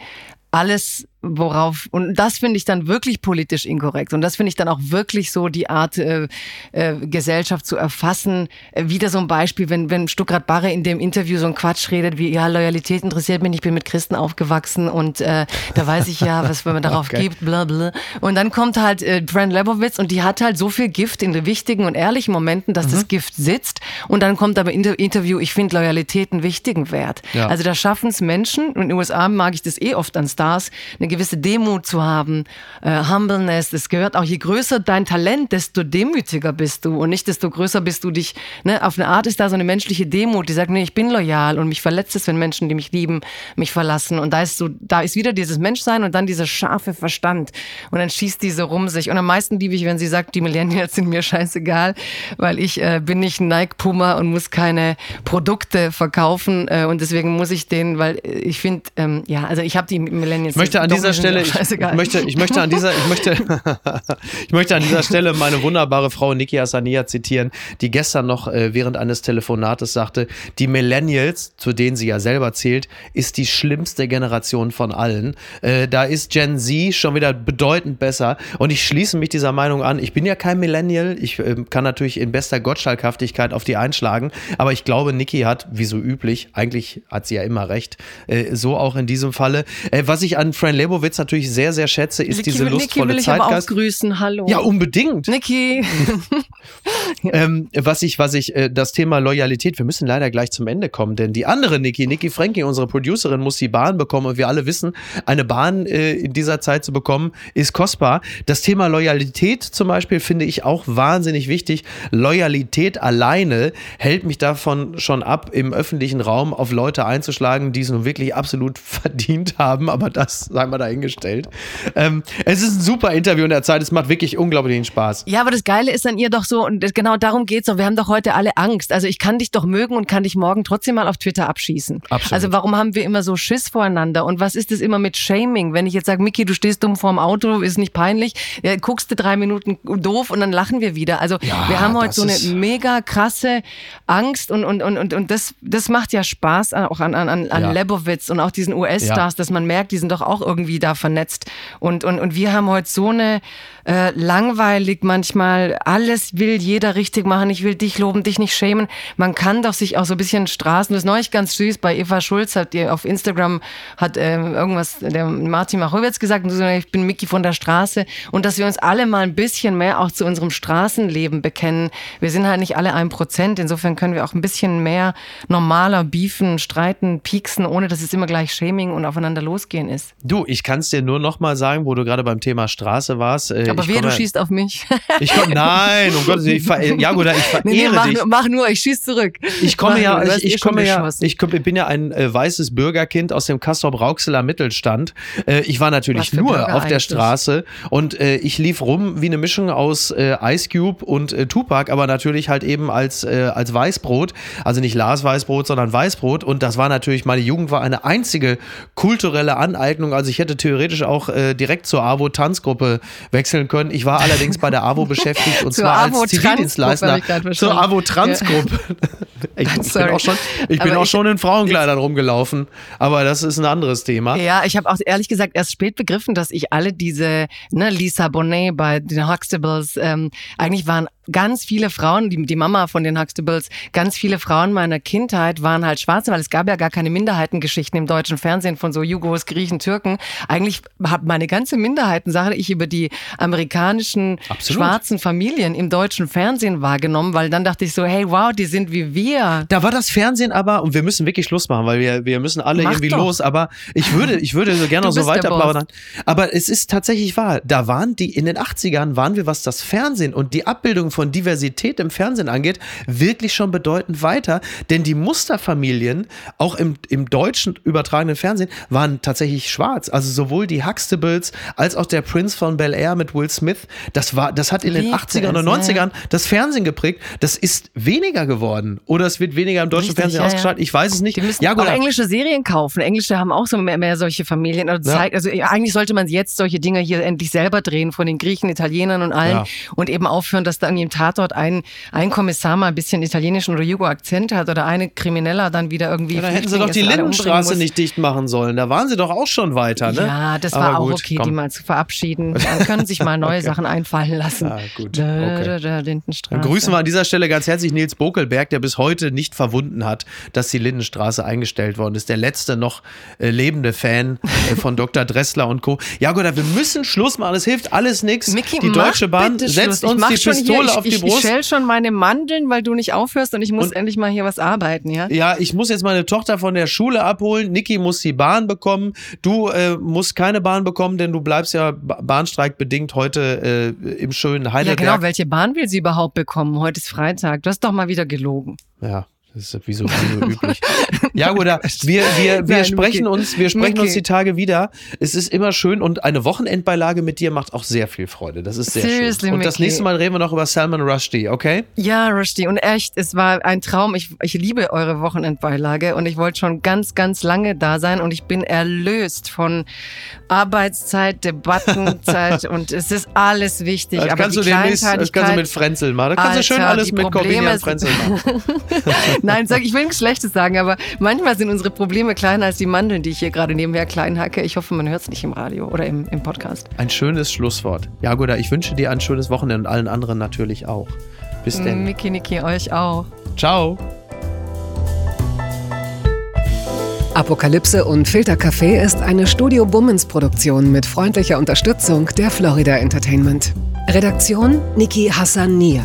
alles worauf, und das finde ich dann wirklich politisch inkorrekt. Und das finde ich dann auch wirklich so die Art, äh, äh, Gesellschaft zu erfassen. Äh, wieder so ein Beispiel, wenn, wenn Stuckrad Barre in dem Interview so ein Quatsch redet, wie, ja, Loyalität interessiert mich, ich bin mit Christen aufgewachsen und äh, da weiß ich ja, was man darauf okay. gibt, bla bla. Und dann kommt halt äh, Brand Lebowitz und die hat halt so viel Gift in den wichtigen und ehrlichen Momenten, dass mhm. das Gift sitzt. Und dann kommt aber in der Interview, ich finde Loyalität einen wichtigen Wert. Ja. Also da schaffen es Menschen, und in den USA mag ich das eh oft an Stars, eine gewisse Demut zu haben, äh, Humbleness, das gehört auch, je größer dein Talent, desto demütiger bist du und nicht desto größer bist du dich, ne, auf eine Art ist da so eine menschliche Demut, die sagt, nee, ich bin loyal und mich verletzt es, wenn Menschen, die mich lieben, mich verlassen und da ist so, da ist wieder dieses Menschsein und dann dieser scharfe Verstand und dann schießt diese rum sich und am meisten liebe ich, wenn sie sagt, die Millennials sind mir scheißegal, weil ich äh, bin nicht Nike Puma und muss keine Produkte verkaufen äh, und deswegen muss ich den, weil ich finde, ähm, ja, also ich habe die Millennials. Ich möchte an dieser Stelle, ich, ich, möchte, ich möchte an dieser, ich möchte, ich möchte an dieser Stelle meine wunderbare Frau Niki Asania zitieren, die gestern noch äh, während eines Telefonates sagte, die Millennials, zu denen sie ja selber zählt, ist die schlimmste Generation von allen. Äh, da ist Gen Z schon wieder bedeutend besser und ich schließe mich dieser Meinung an. Ich bin ja kein Millennial, ich äh, kann natürlich in bester Gottschalkhaftigkeit auf die einschlagen, aber ich glaube, Niki hat, wie so üblich, eigentlich hat sie ja immer recht, äh, so auch in diesem Falle. Äh, was ich an Fran Lebowitz natürlich sehr, sehr schätze, ist Niki, diese lustvolle Niki will ich Zeitgeist. Aber auch grüßen. Hallo. Ja, unbedingt. Niki. ähm, was ich, was ich, äh, das Thema Loyalität, wir müssen leider gleich zum Ende kommen, denn die andere Niki, Niki Frankie, unsere Producerin, muss die Bahn bekommen und wir alle wissen, eine Bahn äh, in dieser Zeit zu bekommen, ist kostbar. Das Thema Loyalität zum Beispiel finde ich auch wahnsinnig wichtig. Loyalität alleine hält mich davon schon ab, im öffentlichen Raum auf Leute einzuschlagen, die es nun wirklich absolut verdient haben, aber das sei mal dahingestellt gestellt. Ähm, es ist ein super Interview in der Zeit. Es macht wirklich unglaublichen Spaß. Ja, aber das Geile ist an ihr doch so, und genau darum geht es doch. Wir haben doch heute alle Angst. Also ich kann dich doch mögen und kann dich morgen trotzdem mal auf Twitter abschießen. Absolut. Also warum haben wir immer so Schiss voreinander? Und was ist das immer mit Shaming? Wenn ich jetzt sage, Miki, du stehst dumm vorm Auto, ist nicht peinlich, ja, guckst du drei Minuten doof und dann lachen wir wieder. Also ja, wir haben heute so eine mega krasse Angst und, und, und, und, und das, das macht ja Spaß auch an, an, an ja. Lebowitz und auch diesen US-Stars, dass man merkt, die sind doch auch irgendwie da vernetzt. Und, und, und wir haben heute so eine äh, langweilig manchmal, alles will jeder richtig machen, ich will dich loben, dich nicht schämen. Man kann doch sich auch so ein bisschen Straßen, das ist neulich ganz süß, bei Eva Schulz hat die auf Instagram hat äh, irgendwas, der Martin Machowitz gesagt, ich bin Mickey von der Straße und dass wir uns alle mal ein bisschen mehr auch zu unserem Straßenleben bekennen. Wir sind halt nicht alle ein Prozent, insofern können wir auch ein bisschen mehr normaler beefen, streiten, pieksen, ohne dass es immer gleich Shaming und aufeinander losgehen ist. Du, ich kann es dir nur noch mal sagen, wo du gerade beim Thema Straße warst. Äh, Aber wer, du schießt auf mich. Ich komm, nein, um Gottes Willen, ich ver ja gut, ich verehre nee, nee, mach, dich. Mach nur, ich schieß zurück. Ich komme ja, ich, ich eh komme ja, ich, komm, ich, bin ja ein äh, weißes Bürgerkind aus dem Kastrop-Rauxeler Mittelstand. Äh, ich war natürlich nur Bürger auf der Straße und äh, ich lief rum wie eine Mischung aus äh, Ice Cube und äh, Tupac, aber natürlich halt eben als, äh, als Weißbrot. Also nicht Lars Weißbrot, sondern Weißbrot. Und das war natürlich, meine Jugend war eine einzige kulturelle Aneignung. Also ich hätte theoretisch auch direkt zur AWO-Tanzgruppe wechseln können. Ich war allerdings bei der AWO beschäftigt und zwar als Zivildienstleister. Zur AWO-Transgruppe. ich, ich bin auch schon, ich bin auch schon in Frauenkleidern rumgelaufen, aber das ist ein anderes Thema. Ja, ich habe auch ehrlich gesagt erst spät begriffen, dass ich alle diese, ne, Lisa Bonet bei den Huxtables, ähm, eigentlich waren ganz viele Frauen, die, die Mama von den Huxtables, ganz viele Frauen meiner Kindheit waren halt schwarze, weil es gab ja gar keine Minderheitengeschichten im deutschen Fernsehen von so Jugos, Griechen, Türken. Eigentlich habe meine ganze Minderheitensache ich über die amerikanischen Absolut. schwarzen Familien im deutschen Fernsehen wahrgenommen, weil dann dachte ich so, hey, wow, die sind wie wir. Da war das Fernsehen aber, und wir müssen wirklich Schluss machen, weil wir, wir müssen alle Mach irgendwie doch. los, aber ich würde, ich würde so gerne noch so weiter plaudern. Aber es ist tatsächlich wahr, da waren die, in den 80ern waren wir, was das Fernsehen und die Abbildung von Diversität im Fernsehen angeht, wirklich schon bedeutend weiter. Denn die Musterfamilien, auch im, im deutschen übertragenen Fernsehen, waren tatsächlich schwarz. Also sowohl die Huxtables als auch der Prince von Bel Air mit Will Smith, das, war, das hat in den 80ern und 90ern das Fernsehen geprägt. Das ist weniger geworden. Oder es wird weniger im deutschen Richtig, Fernsehen ja, ausgestrahlt. Ich weiß es nicht. Die müssen ja, auch englische Serien kaufen. Englische haben auch so mehr, mehr solche Familien. Also, ja. also eigentlich sollte man jetzt solche Dinge hier endlich selber drehen von den Griechen, Italienern und allen ja. und eben aufhören, dass da irgendwie im Tatort ein, ein Kommissar mal ein bisschen italienischen oder Jugo-Akzent hat oder eine Krimineller dann wieder irgendwie. Ja, da hätten sie doch die Lindenstraße nicht dicht machen sollen. Da waren sie doch auch schon weiter, ne? Ja, das war gut, auch okay, komm. die mal zu verabschieden. Dann können sich mal neue okay. Sachen einfallen lassen. Ah, gut. Okay. Da, Lindenstraße. Dann grüßen wir an dieser Stelle ganz herzlich Nils Bokelberg, der bis heute nicht verwunden hat, dass die Lindenstraße eingestellt worden ist. Der letzte noch äh, lebende Fan äh, von Dr. Dressler und Co. Ja, gut, wir müssen Schluss machen. Es hilft alles nichts. Die Deutsche Bahn setzt uns die Pistole auf die Brust. Ich schäl schon meine Mandeln, weil du nicht aufhörst und ich muss und, endlich mal hier was arbeiten, ja? Ja, ich muss jetzt meine Tochter von der Schule abholen. Niki muss die Bahn bekommen. Du äh, musst keine Bahn bekommen, denn du bleibst ja Bahnstreik bedingt heute äh, im schönen Heidelberg. Ja, genau. Welche Bahn will sie überhaupt bekommen? Heute ist Freitag. Du hast doch mal wieder gelogen. Ja. Das ist wie so, wie so üblich. Ja, oder wir, wir, wir Nein, sprechen okay. uns, wir sprechen okay. uns die Tage wieder. Es ist immer schön und eine Wochenendbeilage mit dir macht auch sehr viel Freude. Das ist sehr Seriously, schön. Und das nächste Mal reden wir noch über Salman Rushdie, okay? Ja, Rushdie. Und echt, es war ein Traum. Ich, ich liebe eure Wochenendbeilage und ich wollte schon ganz, ganz lange da sein und ich bin erlöst von Arbeitszeit, Debattenzeit und es ist alles wichtig. Das aber kannst, du demnächst, das kannst du mit Frenzel machen. Da kannst du schön alles mit Corbinian Frenzel machen. Nein, sag, ich will nichts Schlechtes sagen, aber manchmal sind unsere Probleme kleiner als die Mandeln, die ich hier gerade nebenher klein hacke. Ich hoffe, man hört es nicht im Radio oder im, im Podcast. Ein schönes Schlusswort. Jagoda, ich wünsche dir ein schönes Wochenende und allen anderen natürlich auch. Bis denn. Miki, Niki, euch auch. Ciao. Apokalypse und Filtercafé ist eine Studio Bummens Produktion mit freundlicher Unterstützung der Florida Entertainment. Redaktion Niki Hassania.